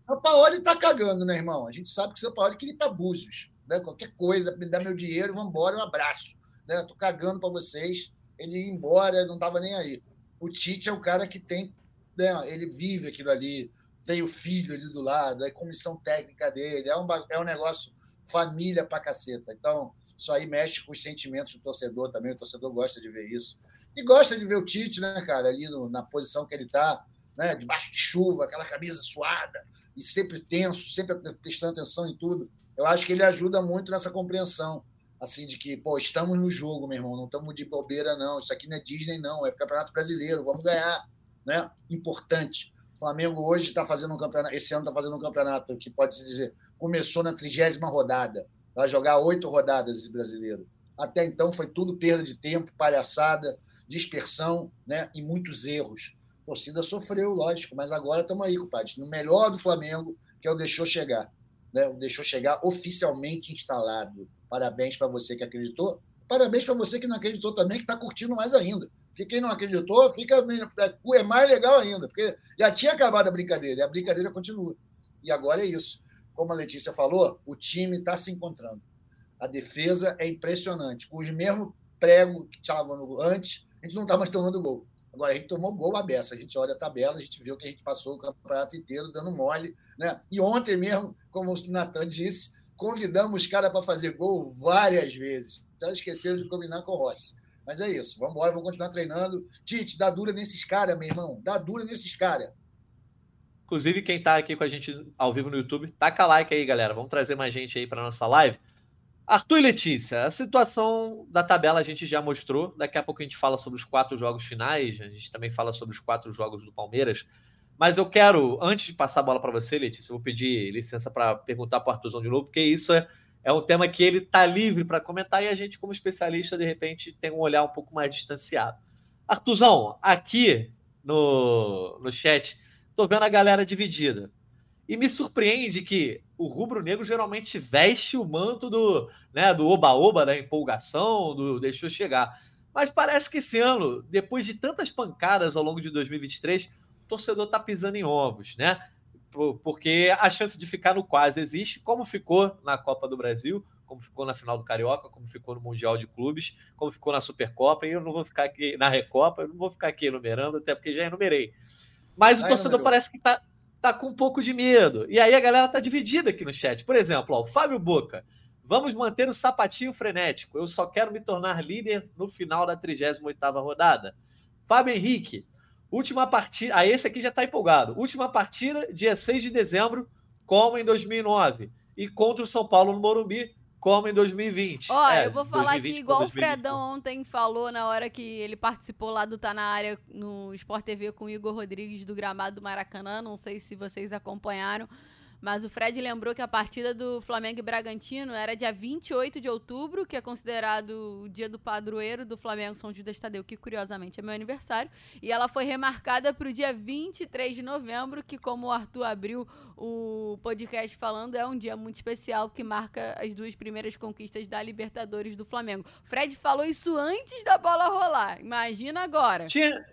Sampaoli tá cagando, né, irmão? A gente sabe que o Sampaoli queria ir para Búzios. Né? Qualquer coisa, me dá meu dinheiro, vamos embora, um abraço. Né? Tô cagando para vocês. Ele ia embora, não tava nem aí. O Tite é o cara que tem, né? ele vive aquilo ali, tem o filho ali do lado, é comissão técnica dele, é um, é um negócio família pra caceta. Então, isso aí mexe com os sentimentos do torcedor também. O torcedor gosta de ver isso. E gosta de ver o Tite, né, cara, ali no, na posição que ele está, né, debaixo de chuva, aquela camisa suada, e sempre tenso, sempre prestando atenção em tudo. Eu acho que ele ajuda muito nessa compreensão, assim, de que, pô, estamos no jogo, meu irmão, não estamos de bobeira, não. Isso aqui não é Disney, não, é Campeonato Brasileiro, vamos ganhar, né? Importante. O Flamengo hoje está fazendo um campeonato, esse ano está fazendo um campeonato que pode se dizer, começou na trigésima rodada Vai jogar oito rodadas esse brasileiro. Até então foi tudo perda de tempo, palhaçada, dispersão né, e muitos erros. A torcida sofreu, lógico, mas agora estamos aí, compadre, no melhor do Flamengo, que é o Deixou Chegar. Né? O Deixou Chegar oficialmente instalado. Parabéns para você que acreditou. Parabéns para você que não acreditou também, que está curtindo mais ainda. Porque quem não acreditou, fica é mais legal ainda, porque já tinha acabado a brincadeira, e a brincadeira continua. E agora é isso como a Letícia falou, o time está se encontrando. A defesa é impressionante. Com os mesmos pregos que estavam antes, a gente não está mais tomando gol. Agora, a gente tomou gol a beça. A gente olha a tabela, a gente viu que a gente passou o campeonato inteiro dando mole. Né? E ontem mesmo, como o Natan disse, convidamos os caras para fazer gol várias vezes. Então, esqueceram de combinar com o Rossi. Mas é isso. Vamos embora, vamos continuar treinando. Tite, dá dura nesses caras, meu irmão. Dá dura nesses caras. Inclusive, quem está aqui com a gente ao vivo no YouTube, taca like aí, galera. Vamos trazer mais gente aí para nossa live. Arthur e Letícia, a situação da tabela a gente já mostrou. Daqui a pouco a gente fala sobre os quatro jogos finais. A gente também fala sobre os quatro jogos do Palmeiras. Mas eu quero, antes de passar a bola para você, Letícia, eu vou pedir licença para perguntar para o Arthurzão de novo, porque isso é, é um tema que ele está livre para comentar e a gente, como especialista, de repente, tem um olhar um pouco mais distanciado. Arthurzão, aqui no, no chat, tô vendo a galera dividida. E me surpreende que o rubro-negro geralmente veste o manto do né, do oba-oba, da empolgação, do deixou chegar. Mas parece que esse ano, depois de tantas pancadas ao longo de 2023, o torcedor tá pisando em ovos, né? Porque a chance de ficar no quase existe, como ficou na Copa do Brasil, como ficou na final do Carioca, como ficou no Mundial de Clubes, como ficou na Supercopa, e eu não vou ficar aqui na Recopa, eu não vou ficar aqui enumerando, até porque já enumerei. Mas o torcedor parece que tá, tá com um pouco de medo. E aí a galera tá dividida aqui no chat. Por exemplo, ó, o Fábio Boca. Vamos manter o sapatinho frenético. Eu só quero me tornar líder no final da 38ª rodada. Fábio Henrique. Última partida. Ah, esse aqui já tá empolgado. Última partida, dia 6 de dezembro, como em 2009. E contra o São Paulo no Morumbi, como em 2020. Ó, é, eu vou falar aqui igual o Fredão ontem falou na hora que ele participou lá do Tá na Área no Sport TV com o Igor Rodrigues do gramado do Maracanã. Não sei se vocês acompanharam. Mas o Fred lembrou que a partida do Flamengo e Bragantino era dia 28 de outubro, que é considerado o dia do padroeiro do Flamengo São Judas Tadeu, que curiosamente é meu aniversário. E ela foi remarcada para o dia 23 de novembro, que, como o Arthur abriu o podcast falando, é um dia muito especial que marca as duas primeiras conquistas da Libertadores do Flamengo. Fred falou isso antes da bola rolar. Imagina agora. Tinha,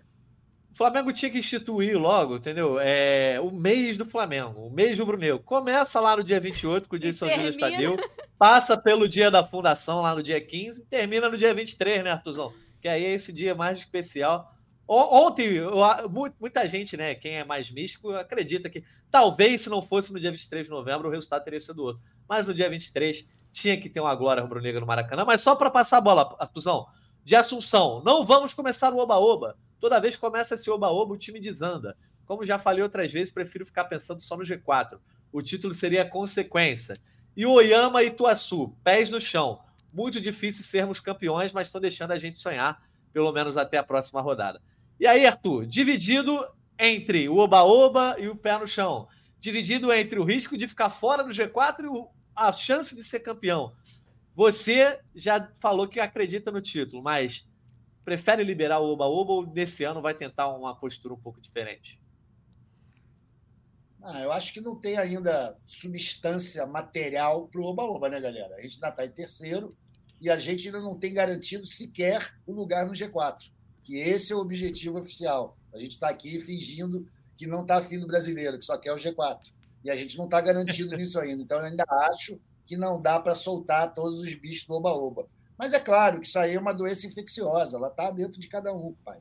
o Flamengo tinha que instituir logo, entendeu? É, o mês do Flamengo, o mês do Bruneu. Começa lá no dia 28, com o dia de São Judas Tadeu, passa pelo dia da fundação, lá no dia 15, termina no dia 23, né, Artuzão? Que aí é esse dia mais especial, Ontem, muita gente, né, quem é mais místico, acredita que talvez se não fosse no dia 23 de novembro, o resultado teria sido outro. Mas no dia 23 tinha que ter uma glória rubro-negra no Maracanã. Mas só para passar a bola, Artuzão, de Assunção, não vamos começar o oba-oba. Toda vez que começa esse oba-oba, o time desanda. Como já falei outras vezes, prefiro ficar pensando só no G4. O título seria consequência. E o Oyama e Ituaçu, pés no chão. Muito difícil sermos campeões, mas estão deixando a gente sonhar, pelo menos até a próxima rodada. E aí, Arthur, dividido entre o oba-oba e o pé no chão. Dividido entre o risco de ficar fora do G4 e a chance de ser campeão. Você já falou que acredita no título, mas prefere liberar o oba-oba ou nesse ano vai tentar uma postura um pouco diferente? Ah, eu acho que não tem ainda substância material para o oba-oba, né, galera? A gente ainda está em terceiro e a gente ainda não tem garantido sequer o lugar no G4 que esse é o objetivo oficial. A gente está aqui fingindo que não está afim do brasileiro, que só quer o G4. E a gente não está garantido nisso ainda. Então, eu ainda acho que não dá para soltar todos os bichos do oba-oba. Mas é claro que isso aí é uma doença infecciosa, ela está dentro de cada um, pai.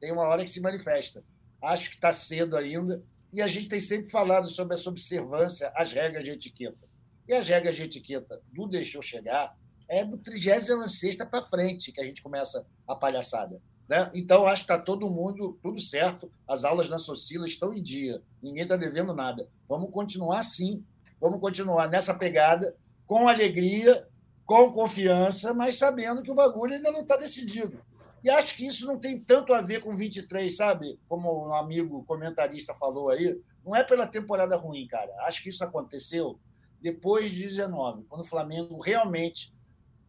Tem uma hora que se manifesta. Acho que está cedo ainda. E a gente tem sempre falado sobre essa observância às regras de etiqueta. E as regras de etiqueta do deixou chegar é do 36 para frente que a gente começa a palhaçada. Né? Então, acho que está todo mundo, tudo certo. As aulas na Socila estão em dia. Ninguém está devendo nada. Vamos continuar assim. Vamos continuar nessa pegada, com alegria, com confiança, mas sabendo que o bagulho ainda não está decidido. E acho que isso não tem tanto a ver com 23, sabe? Como um amigo comentarista falou aí. Não é pela temporada ruim, cara. Acho que isso aconteceu depois de 19, quando o Flamengo realmente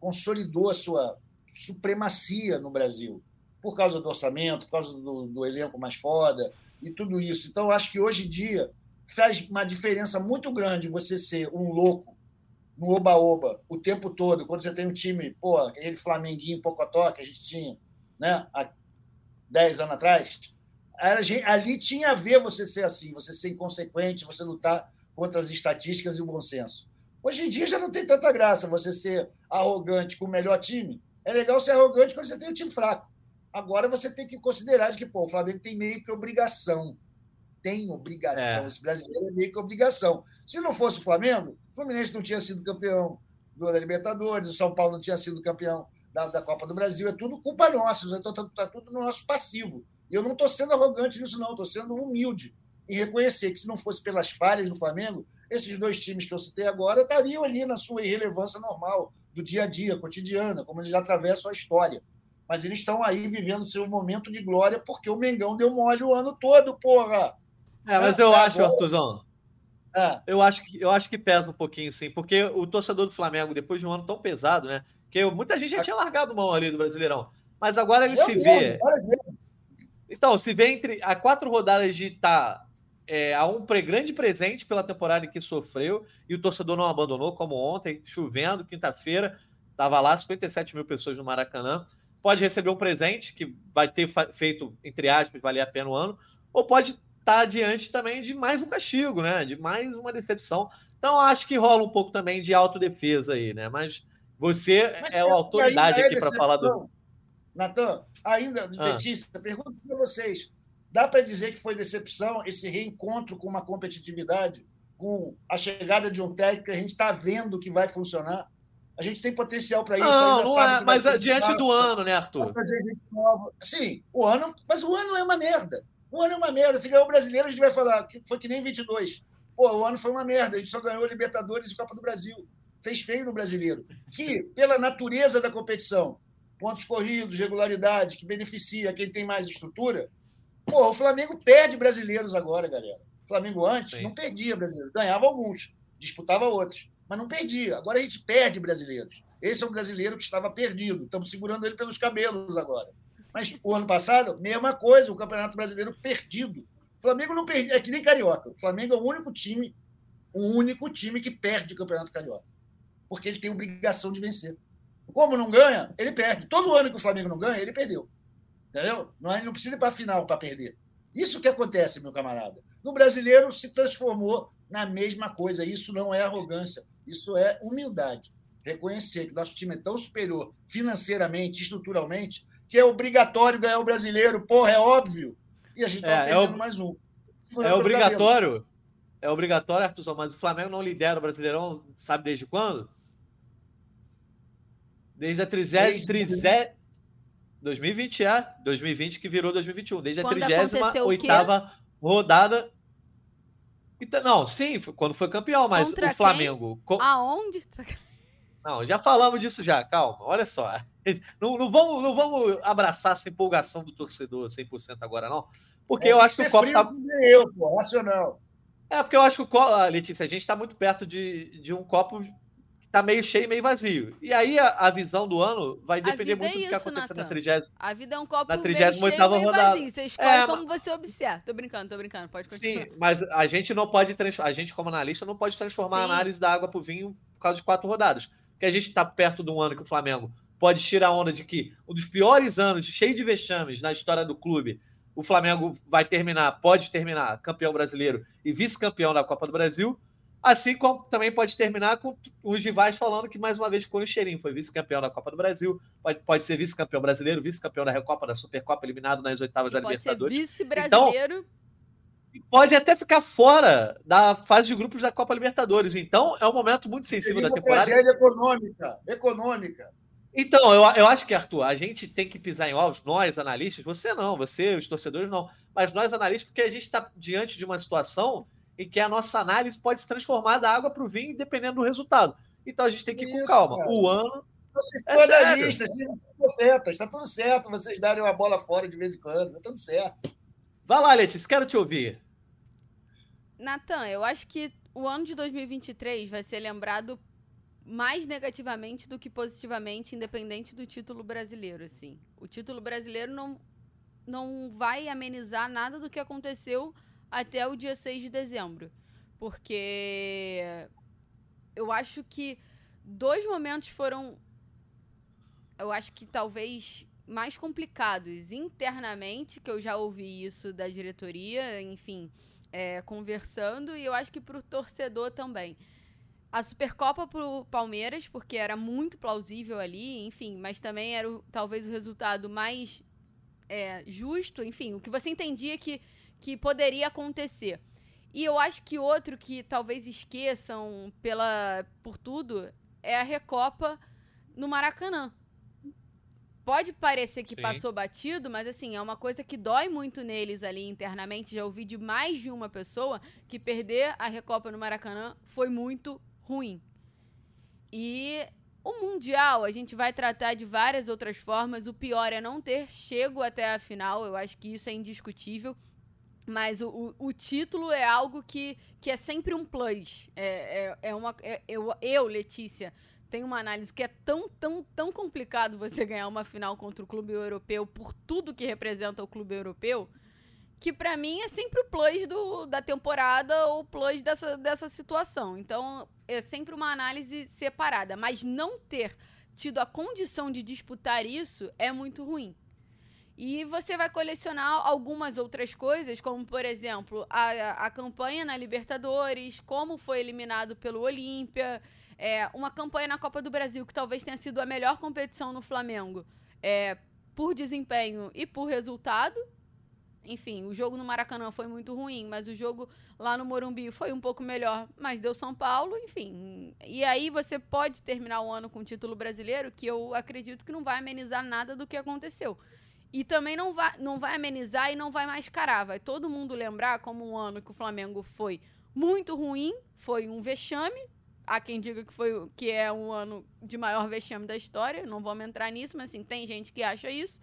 consolidou a sua supremacia no Brasil por causa do orçamento, por causa do, do elenco mais foda e tudo isso. Então, acho que hoje em dia faz uma diferença muito grande você ser um louco no oba-oba o tempo todo, quando você tem um time, pô, aquele Flamenguinho Pocotó que a gente tinha né, há 10 anos atrás, ali tinha a ver você ser assim, você ser inconsequente, você lutar contra as estatísticas e o bom senso. Hoje em dia já não tem tanta graça você ser arrogante com o melhor time. É legal ser arrogante quando você tem um time fraco. Agora você tem que considerar de que pô, o Flamengo tem meio que obrigação. Tem obrigação. É. Esse brasileiro é meio que obrigação. Se não fosse o Flamengo, o Fluminense não tinha sido campeão da Libertadores, o São Paulo não tinha sido campeão da, da Copa do Brasil. É tudo culpa nossa. Está tá, tá tudo no nosso passivo. E eu não estou sendo arrogante nisso, não. Estou sendo humilde em reconhecer que se não fosse pelas falhas do Flamengo, esses dois times que eu citei agora estariam ali na sua irrelevância normal, do dia a dia, cotidiana, como eles atravessam a história mas eles estão aí vivendo seu momento de glória porque o Mengão deu mole o ano todo, porra. É, mas eu acho. Artuzão. É. Eu, acho que, eu acho que pesa um pouquinho, sim, porque o torcedor do Flamengo, depois de um ano tão pesado, né? Que muita gente já tinha largado mão ali do Brasileirão. Mas agora ele eu se vê. Então, se vê entre a quatro rodadas de estar tá, é, a um grande presente pela temporada em que sofreu, e o torcedor não abandonou, como ontem, chovendo, quinta-feira, estava lá 57 mil pessoas no Maracanã pode receber um presente que vai ter feito, entre aspas, valer a pena o ano, ou pode estar tá diante também de mais um castigo, né? De mais uma decepção. Então, acho que rola um pouco também de autodefesa aí, né? Mas você Mas, é a autoridade é aqui para falar do. Natan, ainda, ah. pergunto para vocês: dá para dizer que foi decepção esse reencontro com uma competitividade, com a chegada de um técnico que a gente está vendo que vai funcionar? A gente tem potencial para isso. Não, não é, mas diante do ano, né, Arthur? Sim, o ano, mas o ano é uma merda. O ano é uma merda. Se ganhar o brasileiro, a gente vai falar que foi que nem 22. Pô, o ano foi uma merda. A gente só ganhou Libertadores e Copa do Brasil. Fez feio no brasileiro. Que, pela natureza da competição, pontos corridos, regularidade, que beneficia quem tem mais estrutura, pô, o Flamengo perde brasileiros agora, galera. O Flamengo antes Sim. não perdia brasileiros, ganhava alguns, disputava outros mas não perdia. Agora a gente perde brasileiros. Esse é um brasileiro que estava perdido. Estamos segurando ele pelos cabelos agora. Mas o ano passado, mesma coisa, o Campeonato Brasileiro perdido. O Flamengo não perde, é que nem Carioca. O Flamengo é o único time, o único time que perde o Campeonato Carioca. Porque ele tem obrigação de vencer. Como não ganha, ele perde. Todo ano que o Flamengo não ganha, ele perdeu. Entendeu? Não, ele não precisa ir para a final para perder. Isso que acontece, meu camarada. No brasileiro se transformou na mesma coisa. Isso não é arrogância. Isso é humildade. Reconhecer que nosso time é tão superior financeiramente, estruturalmente, que é obrigatório ganhar o brasileiro. Porra, é óbvio. E a gente está é, perdendo é ob... mais um. É obrigatório. É obrigatório, Arthur, mas o Flamengo não lidera o Brasileirão, sabe desde quando? Desde a 30. Desde... 2020, é. 2020 que virou 2021. Desde quando a 38 rodada. Então, não, sim, quando foi campeão, mas Contra o Flamengo. Quem? Aonde? Não, já falamos disso já, calma, olha só. Não, não, vamos, não vamos abraçar essa empolgação do torcedor 100% agora, não. Porque é, eu acho que o Copa. Tá... Eu, pô, racional. É, porque eu acho que o copo, Letícia, a gente está muito perto de, de um copo que está meio cheio e meio vazio. E aí a, a, visão do ano vai depender muito é isso, do que acontecer na 30 A vida é um copo na 38 meio cheio, meio rodada. vazio. Você escolhe é, como você observa. Tô brincando, tô brincando. Pode continuar. Sim, mas a gente não pode a gente como analista não pode transformar Sim. a análise da água para o vinho por causa de quatro rodadas que a gente está perto de um ano que o Flamengo pode tirar a onda de que um dos piores anos, cheio de vexames na história do clube, o Flamengo vai terminar, pode terminar campeão brasileiro e vice-campeão da Copa do Brasil, assim como também pode terminar com os rivais falando que mais uma vez ficou no cheirinho, foi vice-campeão da Copa do Brasil, pode, pode ser vice-campeão brasileiro, vice-campeão da Recopa, da Supercopa, eliminado nas oitavas da Libertadores. Pode ser vice-brasileiro. Então, pode até ficar fora da fase de grupos da Copa Libertadores. Então, é um momento muito sensível da temporada. tragédia econômica. Econômica. Então, eu, eu acho que, Arthur, a gente tem que pisar em ovos, nós, analistas, você não, você, os torcedores não, mas nós, analistas, porque a gente está diante de uma situação em que a nossa análise pode se transformar da água para o vinho, dependendo do resultado. Então, a gente tem que ir Isso, com calma. Cara. O ano. Vocês são é analistas, vocês são profetas, está tudo certo vocês darem uma bola fora de vez em quando, está tudo certo. Vai lá, Letícia, quero te ouvir. Natan, eu acho que o ano de 2023 vai ser lembrado mais negativamente do que positivamente, independente do título brasileiro, assim. O título brasileiro não, não vai amenizar nada do que aconteceu até o dia 6 de dezembro. Porque eu acho que dois momentos foram. Eu acho que talvez mais complicados internamente, que eu já ouvi isso da diretoria, enfim, é, conversando, e eu acho que para o torcedor também. A Supercopa para o Palmeiras, porque era muito plausível ali, enfim, mas também era o, talvez o resultado mais é, justo, enfim, o que você entendia que, que poderia acontecer. E eu acho que outro que talvez esqueçam pela por tudo é a Recopa no Maracanã pode parecer que Sim. passou batido, mas assim, é uma coisa que dói muito neles ali internamente. Já ouvi de mais de uma pessoa que perder a Recopa no Maracanã foi muito ruim. E o Mundial a gente vai tratar de várias outras formas. O pior é não ter chego até a final. Eu acho que isso é indiscutível. Mas o, o, o título é algo que, que é sempre um plus. É, é, é uma, é, eu, eu, Letícia, tem uma análise que é tão, tão, tão complicado você ganhar uma final contra o clube europeu por tudo que representa o clube europeu, que para mim é sempre o plus do, da temporada ou o plus dessa, dessa situação. Então, é sempre uma análise separada. Mas não ter tido a condição de disputar isso é muito ruim. E você vai colecionar algumas outras coisas, como, por exemplo, a, a campanha na Libertadores, como foi eliminado pelo Olímpia é, uma campanha na Copa do Brasil que talvez tenha sido a melhor competição no Flamengo é, por desempenho e por resultado. Enfim, o jogo no Maracanã foi muito ruim, mas o jogo lá no Morumbi foi um pouco melhor, mas deu São Paulo, enfim. E aí você pode terminar o ano com o título brasileiro, que eu acredito que não vai amenizar nada do que aconteceu. E também não vai, não vai amenizar e não vai mascarar. Vai todo mundo lembrar como um ano que o Flamengo foi muito ruim, foi um vexame, Há quem diga que, foi, que é um ano de maior vexame da história, não vamos entrar nisso, mas assim, tem gente que acha isso.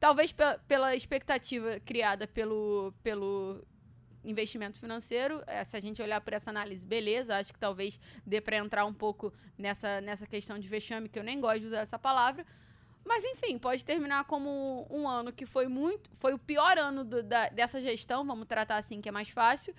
Talvez pela expectativa criada pelo, pelo investimento financeiro, é, se a gente olhar por essa análise, beleza, acho que talvez dê para entrar um pouco nessa, nessa questão de vexame, que eu nem gosto de usar essa palavra. Mas enfim, pode terminar como um ano que foi muito. Foi o pior ano do, da, dessa gestão, vamos tratar assim que é mais fácil.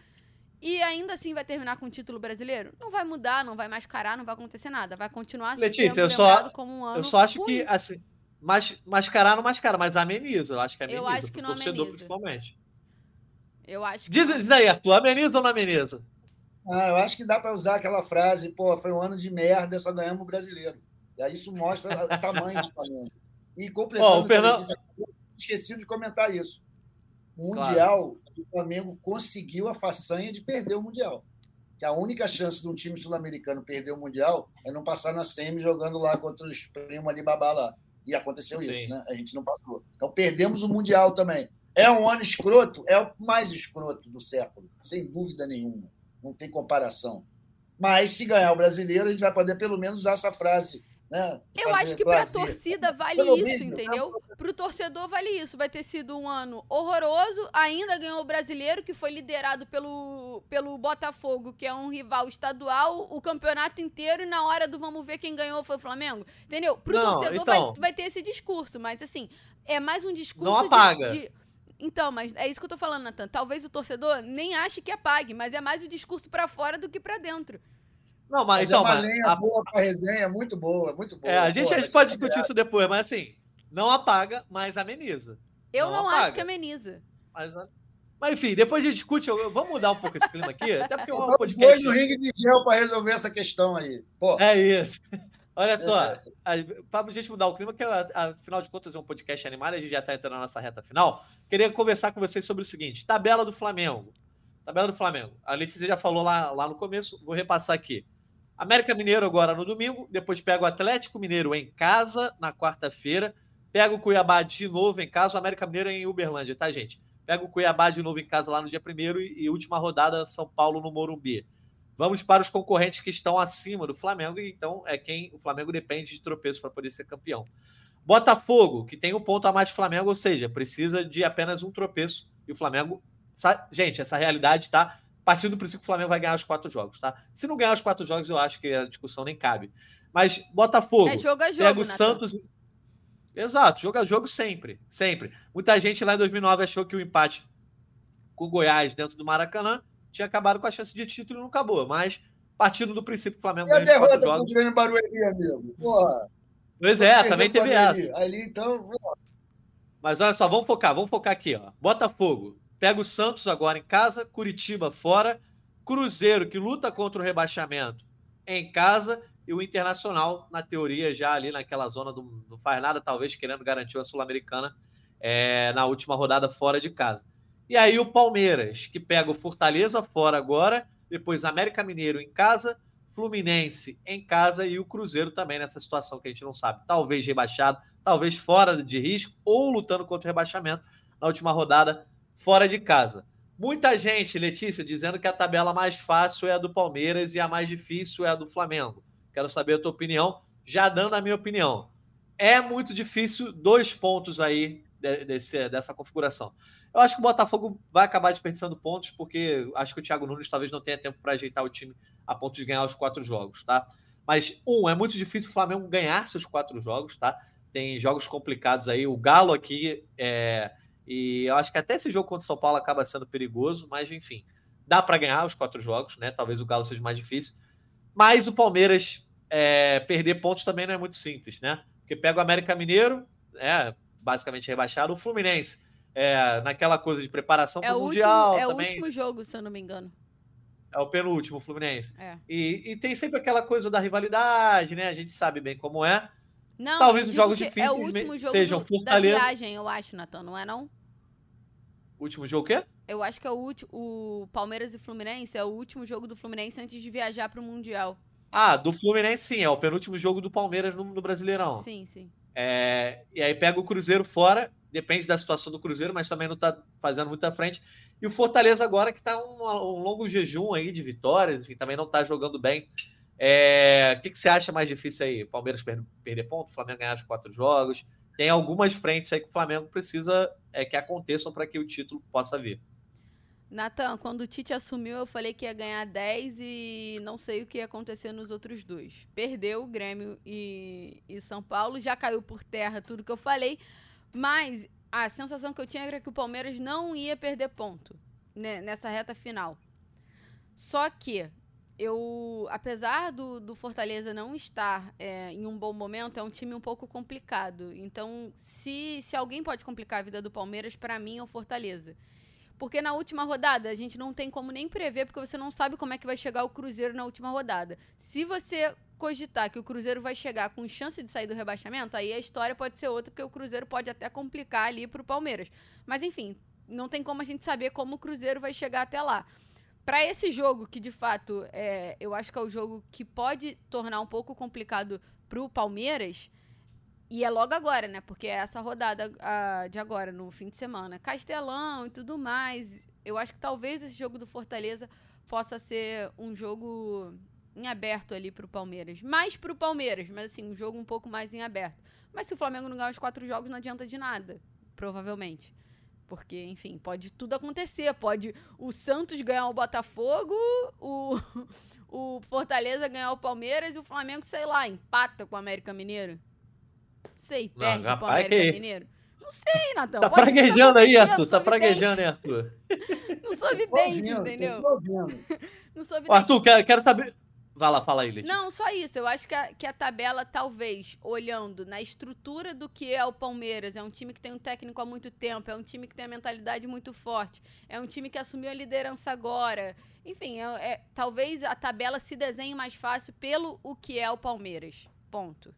E ainda assim vai terminar com o título brasileiro? Não vai mudar, não vai mascarar, não vai acontecer nada. Vai continuar Letícia, eu só, como um ano. Eu só acho ruim. que, assim, mas, mascarar não mascara, mas ameniza. Eu acho que ameniza. Eu acho que não torcedor, ameniza. principalmente. Eu acho que. Diz, diz aí, Arthur, ameniza ou não ameniza? Ah, eu acho que dá para usar aquela frase, pô, foi um ano de merda, só ganhamos o brasileiro. E aí isso mostra o tamanho do Flamengo. E completando, oh, Fernando... esqueci de comentar isso. O Mundial, claro. o Flamengo conseguiu a façanha de perder o Mundial. Que a única chance de um time sul-americano perder o Mundial é não passar na semi jogando lá contra os primos ali babá lá. E aconteceu Sim. isso, né? A gente não passou. Então perdemos o Mundial também. É um ano escroto? É o mais escroto do século, sem dúvida nenhuma. Não tem comparação. Mas se ganhar o brasileiro, a gente vai poder pelo menos usar essa frase né? Eu acho que para a torcida vale isso, entendeu? Para o torcedor vale isso. Vai ter sido um ano horroroso. Ainda ganhou o brasileiro, que foi liderado pelo, pelo Botafogo, que é um rival estadual, o campeonato inteiro. E na hora do vamos ver quem ganhou foi o Flamengo. Entendeu? Para o torcedor então... vai, vai ter esse discurso. Mas assim, é mais um discurso. Não apaga. De, de... Então, mas é isso que eu tô falando, Natan. Talvez o torcedor nem ache que apague, mas é mais o discurso para fora do que para dentro. Não, mas, mas então, é uma lenha a... boa para resenha, muito boa, muito boa. É, a gente, Pô, a gente pode discutir isso depois, mas assim, não apaga, mas ameniza. Eu não, não acho que ameniza. Mas, mas enfim, depois a gente discute. Vamos mudar um pouco esse clima aqui, até porque é um podcast. no ringue de gel para resolver essa questão aí. Pô. É isso. Olha só, para a gente mudar o clima, que afinal de contas é um podcast animado, a gente já está entrando na nossa reta final. Queria conversar com vocês sobre o seguinte: tabela do Flamengo. Tabela do Flamengo. A Letícia já falou lá, lá no começo, vou repassar aqui. América Mineiro agora no domingo, depois pega o Atlético Mineiro em casa na quarta-feira, pega o Cuiabá de novo em casa, o América Mineiro é em Uberlândia, tá, gente? Pega o Cuiabá de novo em casa lá no dia primeiro e, e última rodada São Paulo no Morumbi. Vamos para os concorrentes que estão acima do Flamengo, então é quem o Flamengo depende de tropeço para poder ser campeão. Botafogo, que tem um ponto a mais do Flamengo, ou seja, precisa de apenas um tropeço e o Flamengo. Gente, essa realidade tá partindo do princípio que o Flamengo vai ganhar os quatro jogos, tá? Se não ganhar os quatro jogos, eu acho que a discussão nem cabe. Mas Botafogo. É jogo a jogo, pega o Santos. Exato, jogo a jogo sempre, sempre. Muita gente lá em 2009 achou que o empate com o Goiás dentro do Maracanã tinha acabado com a chance de título e não acabou. Mas partindo do princípio que o Flamengo. E a derrota Barueri, amigo? Porra. Pois é, também teve essa. Ali, então, Mas olha só, vamos focar, vamos focar aqui, ó. Botafogo, Pega o Santos agora em casa, Curitiba fora, Cruzeiro, que luta contra o rebaixamento, em casa, e o Internacional, na teoria, já ali naquela zona do não faz nada, talvez querendo garantir a Sul-Americana é, na última rodada fora de casa. E aí o Palmeiras, que pega o Fortaleza fora agora, depois América Mineiro em casa, Fluminense em casa e o Cruzeiro também nessa situação que a gente não sabe. Talvez rebaixado, talvez fora de risco ou lutando contra o rebaixamento na última rodada fora de casa. Muita gente, Letícia, dizendo que a tabela mais fácil é a do Palmeiras e a mais difícil é a do Flamengo. Quero saber a tua opinião, já dando a minha opinião. É muito difícil dois pontos aí desse, dessa configuração. Eu acho que o Botafogo vai acabar desperdiçando pontos, porque acho que o Thiago Nunes talvez não tenha tempo para ajeitar o time a ponto de ganhar os quatro jogos, tá? Mas, um, é muito difícil o Flamengo ganhar seus quatro jogos, tá? Tem jogos complicados aí. O Galo aqui é, e eu acho que até esse jogo contra o São Paulo acaba sendo perigoso, mas enfim, dá para ganhar os quatro jogos, né? Talvez o Galo seja mais difícil. Mas o Palmeiras é, perder pontos também não é muito simples, né? Porque pega o América Mineiro, é basicamente rebaixado, o Fluminense. É, naquela coisa de preparação é para o Mundial. É também. o último jogo, se eu não me engano. É o penúltimo, o Fluminense. É. E, e, tem sempre aquela coisa da rivalidade, né? A gente sabe bem como é. Não, Talvez os jogos difíceis é o último jogo sejam do, Fortaleza. da viagem, eu acho, Natan, não é não? Último jogo o quê? Eu acho que é o último. O Palmeiras e Fluminense é o último jogo do Fluminense antes de viajar para o Mundial. Ah, do Fluminense sim, é o penúltimo jogo do Palmeiras no, no Brasileirão. Sim, sim. É, e aí pega o Cruzeiro fora, depende da situação do Cruzeiro, mas também não está fazendo muita frente. E o Fortaleza agora que está um, um, longo jejum aí de vitórias, enfim, também não está jogando bem. É, o que, que, você acha mais difícil aí? Palmeiras perder, perder ponto, Flamengo ganhar os quatro jogos, tem algumas frentes aí que o Flamengo precisa é, que aconteçam para que o título possa vir. Natan, quando o Tite assumiu, eu falei que ia ganhar 10 e não sei o que ia acontecer nos outros dois. Perdeu o Grêmio e, e São Paulo, já caiu por terra tudo que eu falei, mas a sensação que eu tinha era que o Palmeiras não ia perder ponto né, nessa reta final. Só que eu, apesar do, do Fortaleza não estar é, em um bom momento, é um time um pouco complicado. Então, se, se alguém pode complicar a vida do Palmeiras, para mim é o Fortaleza. Porque na última rodada a gente não tem como nem prever, porque você não sabe como é que vai chegar o Cruzeiro na última rodada. Se você cogitar que o Cruzeiro vai chegar com chance de sair do rebaixamento, aí a história pode ser outra, porque o Cruzeiro pode até complicar ali pro Palmeiras. Mas enfim, não tem como a gente saber como o Cruzeiro vai chegar até lá. Para esse jogo, que de fato é, eu acho que é o jogo que pode tornar um pouco complicado pro Palmeiras, e é logo agora, né? Porque é essa rodada de agora, no fim de semana. Castelão e tudo mais. Eu acho que talvez esse jogo do Fortaleza possa ser um jogo em aberto ali pro Palmeiras. Mais pro Palmeiras, mas assim, um jogo um pouco mais em aberto. Mas se o Flamengo não ganhar os quatro jogos, não adianta de nada, provavelmente. Porque, enfim, pode tudo acontecer. Pode o Santos ganhar o Botafogo, o, o Fortaleza ganhar o Palmeiras e o Flamengo, sei lá, empata com o América Mineiro. Sei, perde não, pro América que... Mineiro. Não sei, Natan. Tá praguejando aí, Arthur. Tá praguejando, hein, Arthur? Não sou vidente, entendeu? Não sou vidente. Arthur, quero, quero saber. Vai lá, fala aí, Letícia. Não, só isso. Eu acho que a, que a tabela, talvez, olhando na estrutura do que é o Palmeiras, é um time que tem um técnico há muito tempo, é um time que tem a mentalidade muito forte, é um time que assumiu a liderança agora. Enfim, é, é talvez a tabela se desenhe mais fácil pelo o que é o Palmeiras. Ponto.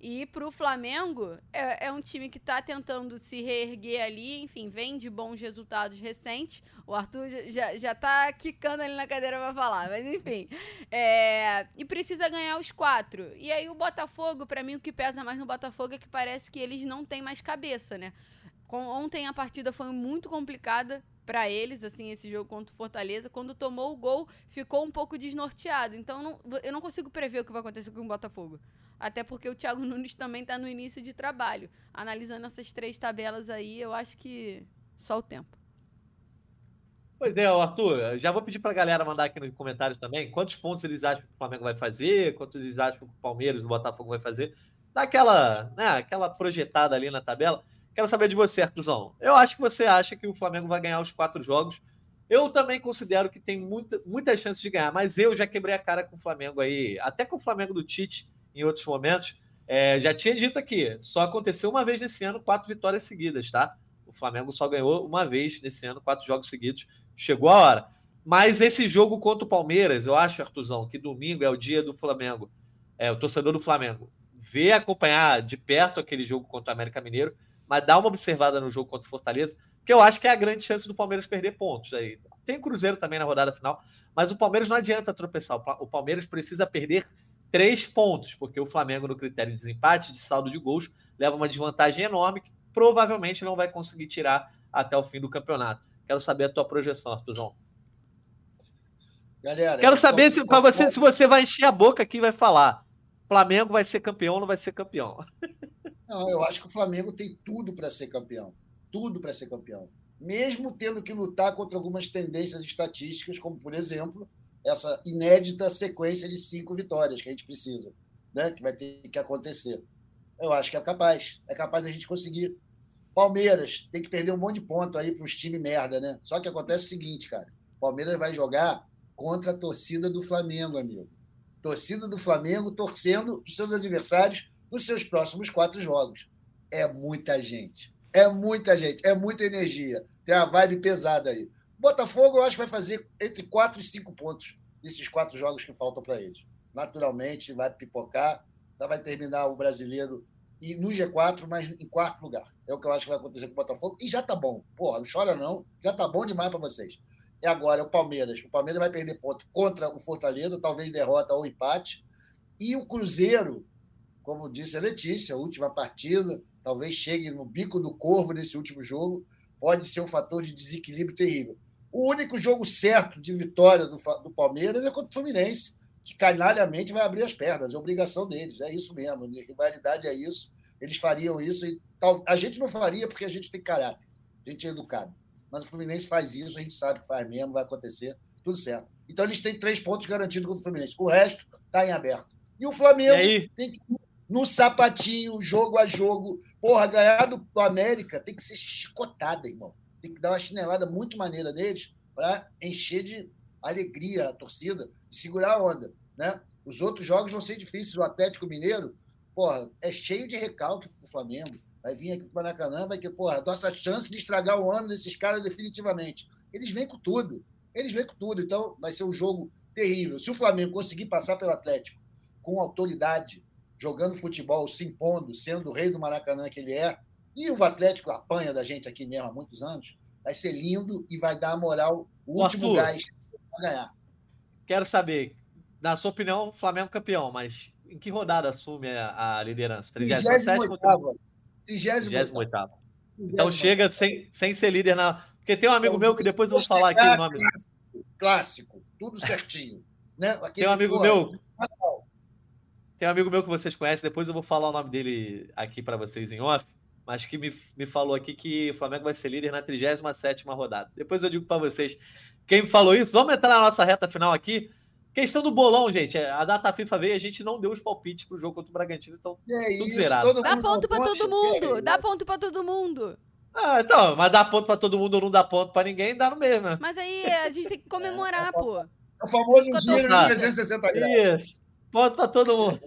E pro Flamengo, é, é um time que tá tentando se reerguer ali, enfim, vem de bons resultados recentes. O Arthur já, já tá quicando ali na cadeira pra falar, mas enfim. É, e precisa ganhar os quatro. E aí o Botafogo, para mim, o que pesa mais no Botafogo é que parece que eles não têm mais cabeça, né? Com, ontem a partida foi muito complicada para eles, assim, esse jogo contra o Fortaleza. Quando tomou o gol, ficou um pouco desnorteado. Então, não, eu não consigo prever o que vai acontecer com o Botafogo. Até porque o Thiago Nunes também está no início de trabalho. Analisando essas três tabelas aí, eu acho que só o tempo. Pois é, Arthur, já vou pedir para a galera mandar aqui nos comentários também quantos pontos eles acham que o Flamengo vai fazer, quantos eles acham que o Palmeiras, o Botafogo vai fazer. Dá aquela, né, aquela projetada ali na tabela. Quero saber de você, Arthurzão. Eu acho que você acha que o Flamengo vai ganhar os quatro jogos. Eu também considero que tem muita, muitas chances de ganhar, mas eu já quebrei a cara com o Flamengo aí, até com o Flamengo do Tite em outros momentos. É, já tinha dito aqui, só aconteceu uma vez nesse ano, quatro vitórias seguidas, tá? O Flamengo só ganhou uma vez nesse ano, quatro jogos seguidos. Chegou a hora. Mas esse jogo contra o Palmeiras, eu acho, Artuzão, que domingo é o dia do Flamengo. É, o torcedor do Flamengo vê acompanhar de perto aquele jogo contra o América Mineiro, mas dá uma observada no jogo contra o Fortaleza, que eu acho que é a grande chance do Palmeiras perder pontos aí. Tem Cruzeiro também na rodada final, mas o Palmeiras não adianta tropeçar. O Palmeiras precisa perder três pontos, porque o Flamengo, no critério de desempate, de saldo de gols, leva uma desvantagem enorme que provavelmente não vai conseguir tirar até o fim do campeonato. Quero saber a tua projeção, Artuzão. Galera, Quero saber se, para você, se você vai encher a boca aqui e vai falar. Flamengo vai ser campeão ou não vai ser campeão? Não, eu acho que o Flamengo tem tudo para ser campeão. Tudo para ser campeão. Mesmo tendo que lutar contra algumas tendências estatísticas, como, por exemplo, essa inédita sequência de cinco vitórias que a gente precisa, né? que vai ter que acontecer. Eu acho que é capaz. É capaz da gente conseguir. Palmeiras tem que perder um monte de ponto aí para os times merda, né? Só que acontece o seguinte, cara. Palmeiras vai jogar contra a torcida do Flamengo, amigo. Torcida do Flamengo torcendo os seus adversários nos seus próximos quatro jogos. É muita gente. É muita gente. É muita energia. Tem uma vibe pesada aí. Botafogo, eu acho que vai fazer entre 4 e 5 pontos nesses quatro jogos que faltam para eles. Naturalmente, vai pipocar, vai terminar o brasileiro e no G4, mas em quarto lugar. É o que eu acho que vai acontecer com o Botafogo. E já tá bom. Porra, não chora não. Já tá bom demais para vocês. E agora é o Palmeiras. O Palmeiras vai perder ponto contra o Fortaleza, talvez derrota ou empate. E o Cruzeiro, como disse a Letícia, última partida, talvez chegue no bico do corvo nesse último jogo, pode ser um fator de desequilíbrio terrível. O único jogo certo de vitória do, do Palmeiras é contra o Fluminense, que canalhamente vai abrir as pernas, é obrigação deles, é isso mesmo. A rivalidade é isso. Eles fariam isso e tal. A gente não faria porque a gente tem caráter, a gente é educado. Mas o Fluminense faz isso, a gente sabe que faz mesmo, vai acontecer, tudo certo. Então eles têm três pontos garantidos contra o Fluminense. O resto está em aberto. E o Flamengo e tem que ir no sapatinho, jogo a jogo. Porra, ganhar do América tem que ser chicotada, irmão tem que dar uma chinelada muito maneira neles para encher de alegria a torcida e segurar a onda. Né? Os outros jogos vão ser difíceis. O Atlético Mineiro, porra, é cheio de recalque para o Flamengo. Vai vir aqui para o Maracanã, vai que, porra, nossa chance de estragar o ano desses caras definitivamente. Eles vêm com tudo. Eles vêm com tudo. Então, vai ser um jogo terrível. Se o Flamengo conseguir passar pelo Atlético com autoridade, jogando futebol, se impondo, sendo o rei do Maracanã que ele é, e o Atlético apanha da gente aqui mesmo há muitos anos, vai ser lindo e vai dar a moral, o último Arthur, gás para ganhar. Quero saber, na sua opinião, Flamengo campeão, mas em que rodada assume a, liderança? 37 ou 38? Então chega sem, sem ser líder na. Porque tem um amigo então, meu que depois eu vou falar aqui o nome. Clássico, clássico tudo certinho. Né? Aquele tem um amigo meu. Tem um amigo meu que vocês conhecem, depois eu vou falar o nome dele aqui para vocês em off, mas que me, me falou aqui que o Flamengo vai ser líder na 37 rodada. Depois eu digo para vocês quem me falou isso. Vamos entrar na nossa reta final aqui. Questão do bolão, gente. A data FIFA veio e a gente não deu os palpites pro jogo contra o Bragantino, então é tudo isso, zerado. Dá ponto para todo mundo. Dá ponto para todo mundo. Ah, então, mas dá ponto para todo mundo ou não dá ponto para ninguém, dá no mesmo. Mas aí a gente tem que comemorar, é, pô. É o famoso giro de 360 graus. Isso. Ponto para todo mundo.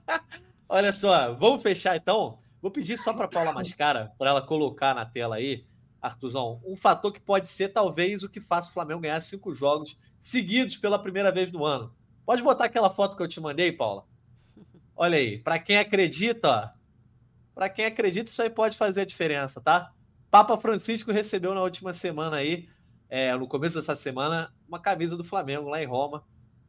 Olha só, vamos fechar então. Vou pedir só para Paula Mascara, para ela colocar na tela aí, Artuzão, um fator que pode ser talvez o que faça o Flamengo ganhar cinco jogos seguidos pela primeira vez no ano. Pode botar aquela foto que eu te mandei, Paula? Olha aí, para quem acredita, para quem acredita, isso aí pode fazer a diferença, tá? Papa Francisco recebeu na última semana aí, é, no começo dessa semana, uma camisa do Flamengo lá em Roma.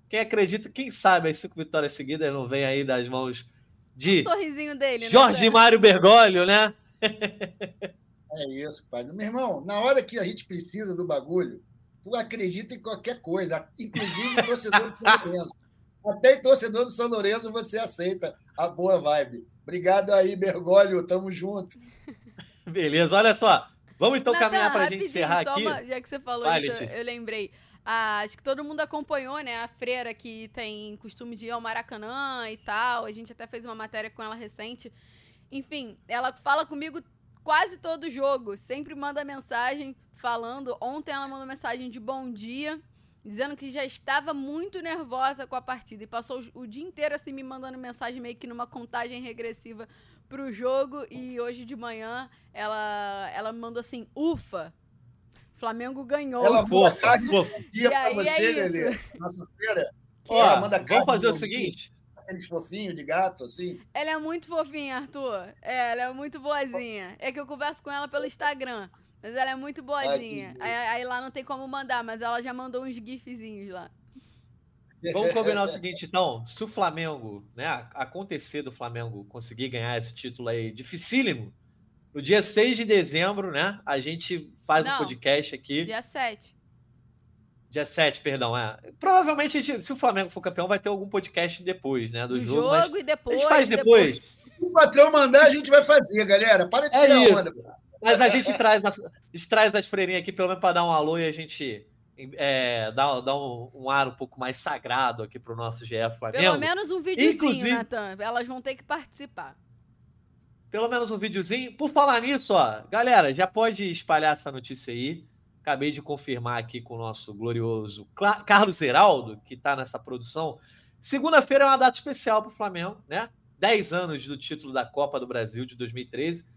Quem acredita, quem sabe as cinco vitórias seguidas não vem aí das mãos de. O sorrisinho dele, né, Jorge né, Mário Bergoglio, né? é isso, pai. Meu irmão, na hora que a gente precisa do bagulho, tu acredita em qualquer coisa, inclusive o torcedor do São Lourenço. Até em torcedor do São Lourenço você aceita a boa vibe. Obrigado aí, Bergoglio. Tamo junto. Beleza, olha só. Vamos então Nathan, caminhar para a gente encerrar aqui. Uma, já que você falou Vai, isso, eu lembrei. Acho que todo mundo acompanhou, né? A freira que tem costume de ir ao Maracanã e tal. A gente até fez uma matéria com ela recente. Enfim, ela fala comigo quase todo jogo. Sempre manda mensagem falando. Ontem ela mandou mensagem de bom dia, dizendo que já estava muito nervosa com a partida. E passou o dia inteiro assim me mandando mensagem meio que numa contagem regressiva pro jogo. E hoje de manhã ela, ela mandou assim: ufa! Flamengo ganhou. Ela manda card dia pra você, é Lelê. Nossa feira. Ó, ela manda vamos fazer o seguinte. Aqueles fofinhos de gato, assim. Ela é muito fofinha, Arthur. É, ela é muito boazinha. É que eu converso com ela pelo Instagram. Mas ela é muito boazinha. Ai, aí, aí, lá não tem como mandar, mas ela já mandou uns gifzinhos lá. Vamos combinar o seguinte, então. Se o Flamengo, né, acontecer do Flamengo conseguir ganhar esse título aí dificílimo, no dia 6 de dezembro, né? A gente faz Não, um podcast aqui. Dia 7. Dia 7, perdão, é. Provavelmente, gente, se o Flamengo for campeão, vai ter algum podcast depois, né? Do, do jogo. jogo e depois. A gente faz depois. depois. Se o patrão mandar, a gente vai fazer, galera. Para de é tirar isso. onda. Mas a gente traz, a, a gente traz as freirinhas aqui, pelo menos para dar um alô e a gente é, dar, dar um, um, ar um pouco mais sagrado aqui para o nosso GF Flamengo. Pelo menos um videozinho, Inclusive, Nathan. Elas vão ter que participar pelo menos um videozinho. Por falar nisso, ó, galera, já pode espalhar essa notícia aí. Acabei de confirmar aqui com o nosso glorioso Carlos Heraldo, que está nessa produção. Segunda-feira é uma data especial para o Flamengo, né? 10 anos do título da Copa do Brasil de 2013.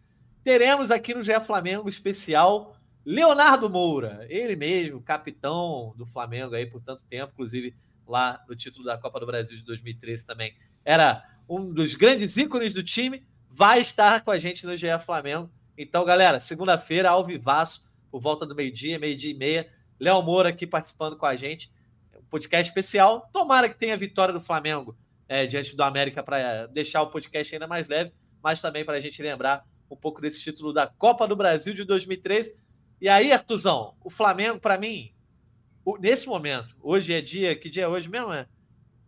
Teremos aqui no GE Flamengo especial Leonardo Moura, ele mesmo, capitão do Flamengo aí por tanto tempo, inclusive lá no título da Copa do Brasil de 2013 também. Era um dos grandes ícones do time vai estar com a gente no GE Flamengo. Então, galera, segunda-feira, ao vivaço, por volta do meio-dia, meio-dia e meia. Léo Moura aqui participando com a gente. Um podcast especial. Tomara que tenha vitória do Flamengo é, diante do América para deixar o podcast ainda mais leve, mas também para a gente lembrar um pouco desse título da Copa do Brasil de 2013. E aí, Artuzão, o Flamengo, para mim, nesse momento, hoje é dia, que dia é hoje mesmo? É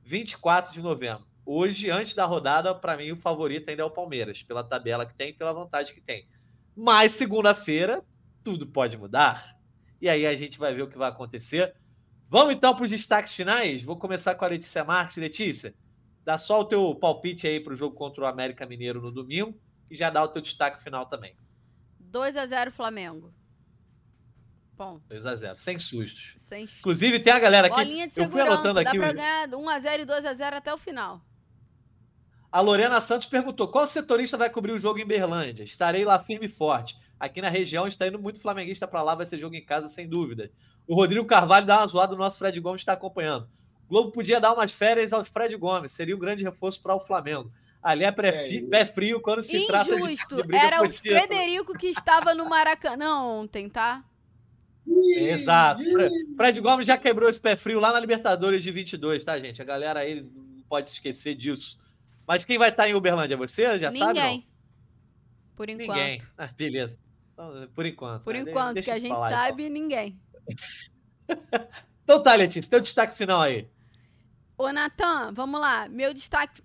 24 de novembro. Hoje, antes da rodada, para mim, o favorito ainda é o Palmeiras, pela tabela que tem, pela vantagem que tem. Mas segunda-feira, tudo pode mudar. E aí a gente vai ver o que vai acontecer. Vamos então para os destaques finais. Vou começar com a Letícia Marques. Letícia, dá só o teu palpite aí para o jogo contra o América Mineiro no domingo e já dá o teu destaque final também. 2 a 0 Flamengo. Ponto. 2 a 0 sem sustos. Sem sustos. Inclusive, tem a galera aqui. Bolinha de segurança, eu fui anotando aqui. Dá ganhar 1 a 0 e 2 a 0 até o final. A Lorena Santos perguntou: qual setorista vai cobrir o jogo em Berlândia? Estarei lá firme e forte. Aqui na região está indo muito flamenguista para lá, vai ser jogo em casa, sem dúvida. O Rodrigo Carvalho dá uma zoada, o nosso Fred Gomes está acompanhando. O Globo podia dar umas férias ao Fred Gomes, seria um grande reforço para o Flamengo. Ali é, pré é pé frio quando se Injusto. trata de, de briga Era o Frederico que estava no Maracanã ontem, tá? Exato. Fred Gomes já quebrou esse pé frio lá na Libertadores de 22, tá, gente? A galera aí não pode se esquecer disso. Mas quem vai estar em Uberlândia? Você já Ninguém. sabe? Ninguém. Por enquanto. Ninguém. Ah, beleza. Então, por enquanto. Por né? enquanto, Deixa que a gente falar, sabe, então. ninguém. então tá, Letícia, teu destaque final aí. Ô, Natan, vamos lá. Meu destaque,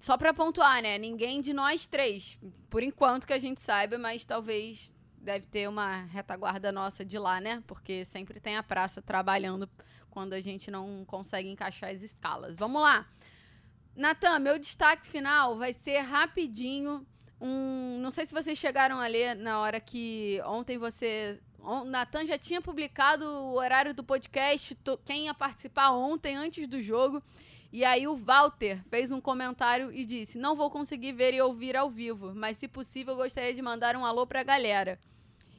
só para pontuar, né? Ninguém de nós três, por enquanto que a gente saiba, mas talvez deve ter uma retaguarda nossa de lá, né? Porque sempre tem a praça trabalhando quando a gente não consegue encaixar as escalas. Vamos lá. Natan, meu destaque final vai ser rapidinho. Um, não sei se vocês chegaram a ler na hora que ontem você. O Natan já tinha publicado o horário do podcast, quem ia participar ontem, antes do jogo. E aí o Walter fez um comentário e disse: Não vou conseguir ver e ouvir ao vivo, mas se possível gostaria de mandar um alô pra galera.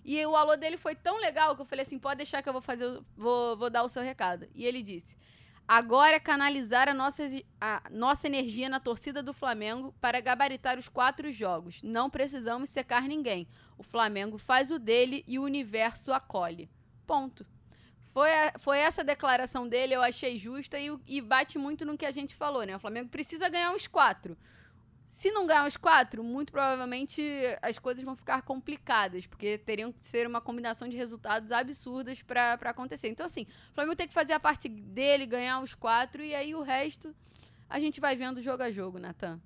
E o alô dele foi tão legal que eu falei assim: pode deixar que eu vou fazer, vou, vou dar o seu recado. E ele disse: agora é canalizar a nossa, a nossa energia na torcida do Flamengo para gabaritar os quatro jogos. Não precisamos secar ninguém. O Flamengo faz o dele e o universo acolhe. Ponto. Foi, a, foi essa declaração dele, eu achei justa e, e bate muito no que a gente falou, né? O Flamengo precisa ganhar uns quatro. Se não ganhar os quatro, muito provavelmente as coisas vão ficar complicadas, porque teriam que ser uma combinação de resultados absurdas para acontecer. Então, assim, o Flamengo tem que fazer a parte dele, ganhar os quatro, e aí o resto a gente vai vendo jogo a jogo, Natan.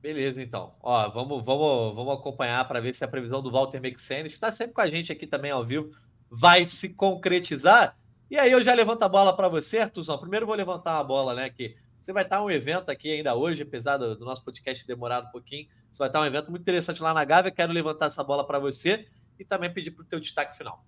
Beleza, então. Ó, vamos, vamos, vamos acompanhar para ver se a previsão do Walter Mexenes, que está sempre com a gente aqui também ao vivo, vai se concretizar. E aí eu já levanto a bola para você, Artuzão. Primeiro vou levantar a bola, né, que você vai estar um evento aqui ainda hoje, apesar do, do nosso podcast demorar um pouquinho. Você vai estar um evento muito interessante lá na Gávea. Quero levantar essa bola para você e também pedir para o teu destaque final.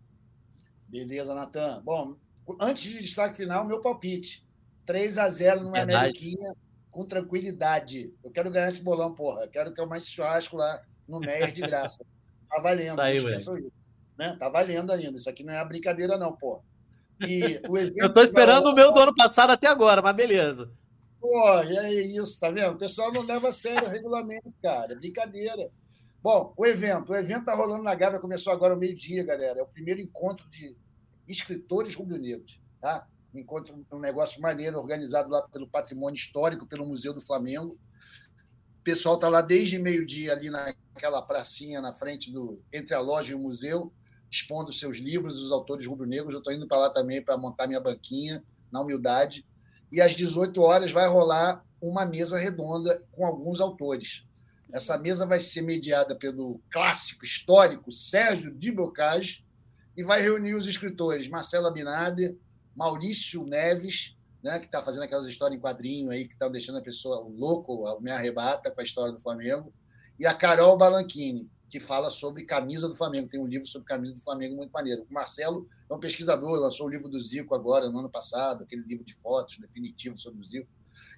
Beleza, Natan. Bom, antes de destaque final, meu palpite. 3 a 0 no Ameriquinha, com tranquilidade. Eu quero ganhar esse bolão, porra. Eu quero que eu mais churrasco lá no Meyer de graça. Tá valendo. Isso aí, isso, né? Tá valendo ainda. Isso aqui não é brincadeira, não, porra. E o evento eu tô esperando o meu do ano passado até agora, mas beleza. Pô, e é isso, tá vendo? O pessoal não leva a sério o regulamento, cara. Brincadeira. Bom, o evento. O evento tá rolando na Gávea, começou agora ao meio-dia, galera. É o primeiro encontro de escritores rubro-negros, tá? Um encontro, um negócio maneiro, organizado lá pelo Patrimônio Histórico, pelo Museu do Flamengo. O pessoal tá lá desde meio-dia ali naquela pracinha na frente do entre a loja e o museu, expondo seus livros, os autores rubro-negros. Eu estou indo para lá também para montar minha banquinha, na humildade e às 18 horas vai rolar uma mesa redonda com alguns autores. Essa mesa vai ser mediada pelo clássico histórico Sérgio de Bocage e vai reunir os escritores Marcela Binader, Maurício Neves, né, que está fazendo aquelas histórias em quadrinho aí, que estão deixando a pessoa louco, me arrebata com a história do Flamengo, e a Carol Balanchini, que fala sobre camisa do Flamengo. Tem um livro sobre camisa do Flamengo muito maneiro. O Marcelo é um pesquisador, lançou o livro do Zico agora, no ano passado, aquele livro de fotos definitivo sobre o Zico.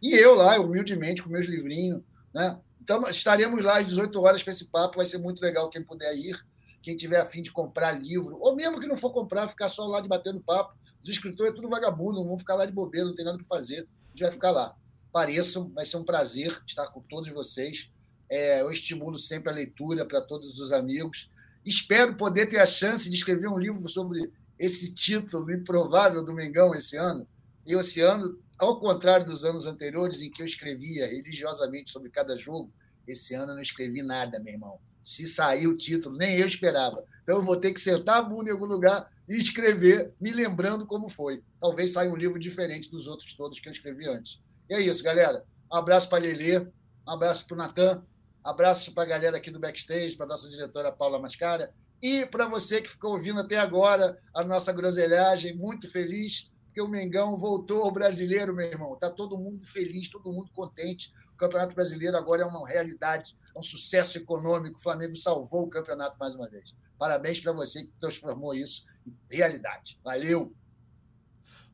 E eu lá, humildemente, com meus livrinhos. Né? Então, estaremos lá às 18 horas para esse papo. Vai ser muito legal quem puder ir. Quem tiver afim de comprar livro, ou mesmo que não for comprar, ficar só lá de batendo papo. Os escritores é tudo vagabundo, vão ficar lá de bobeira, não tem nada para fazer. A gente vai ficar lá. Pareçam, vai ser um prazer estar com todos vocês. É, eu estimulo sempre a leitura para todos os amigos. Espero poder ter a chance de escrever um livro sobre esse título improvável do Mengão esse ano. E esse ano, ao contrário dos anos anteriores, em que eu escrevia religiosamente sobre cada jogo, esse ano eu não escrevi nada, meu irmão. Se sair o título, nem eu esperava. Então eu vou ter que sentar a bunda em algum lugar e escrever, me lembrando como foi. Talvez saia um livro diferente dos outros todos que eu escrevi antes. E é isso, galera. Um abraço para Lelê, um abraço para o Natan, Abraço para a galera aqui do backstage, para nossa diretora Paula Mascara. E para você que ficou ouvindo até agora a nossa groselhagem, muito feliz, porque o Mengão voltou ao brasileiro, meu irmão. Está todo mundo feliz, todo mundo contente. O Campeonato Brasileiro agora é uma realidade, é um sucesso econômico. O Flamengo salvou o campeonato mais uma vez. Parabéns para você que transformou isso em realidade. Valeu!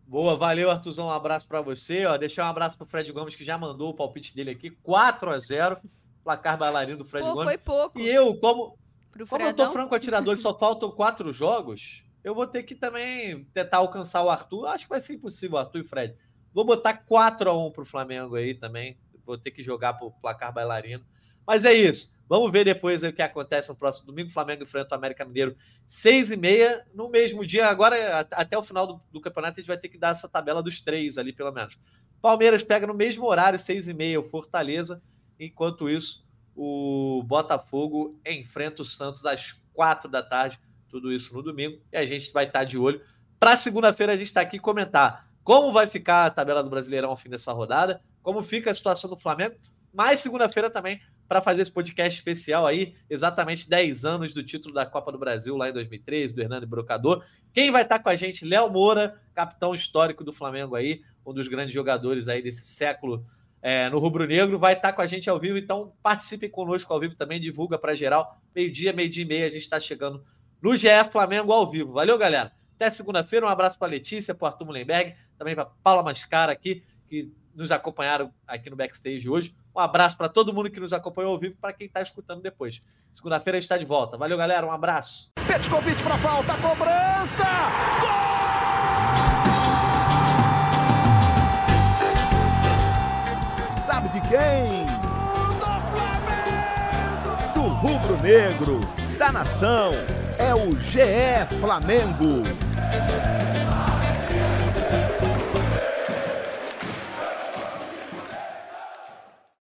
Boa, valeu, Artuzão. Um abraço para você. Ó, um abraço para o Fred Gomes, que já mandou o palpite dele aqui. 4 a 0 placar bailarino do Fred Pô, Gomes. Foi pouco. E eu, como. Pro Como eu tô franco atirador e só faltam quatro jogos, eu vou ter que também tentar alcançar o Arthur. Acho que vai ser impossível, Arthur e Fred. Vou botar 4 a 1 pro Flamengo aí também. Vou ter que jogar pro placar bailarino. Mas é isso. Vamos ver depois o que acontece no próximo domingo. Flamengo enfrenta o América Mineiro 6 e meia no mesmo dia. Agora, até o final do, do, campeonato, a gente vai ter que dar essa tabela dos três ali, pelo menos. Palmeiras pega no mesmo horário, 6 e meia, o Fortaleza. Enquanto isso, o Botafogo enfrenta o Santos às 4 da tarde. Tudo isso no domingo. E a gente vai estar de olho. Para segunda-feira, a gente está aqui comentar como vai ficar a tabela do Brasileirão ao fim dessa rodada, como fica a situação do Flamengo. Mas segunda-feira também para fazer esse podcast especial aí, exatamente 10 anos do título da Copa do Brasil lá em 2013, do Hernando Brocador. Quem vai estar tá com a gente? Léo Moura, capitão histórico do Flamengo aí, um dos grandes jogadores aí desse século é, no Rubro Negro, vai estar tá com a gente ao vivo, então participe conosco ao vivo também, divulga para geral. Meio-dia, meio-dia e meia, a gente está chegando no GE Flamengo ao vivo. Valeu, galera. Até segunda-feira, um abraço para Letícia, para Arthur Mullenberg, também para Paula Mascara aqui, que nos acompanharam aqui no backstage hoje. Um abraço para todo mundo que nos acompanhou ao vivo para quem está escutando depois. Segunda-feira a gente está de volta. Valeu, galera. Um abraço. convite para falta, cobrança! Gol! Sabe de quem? Do! Do rubro-negro, da nação. É o GE Flamengo.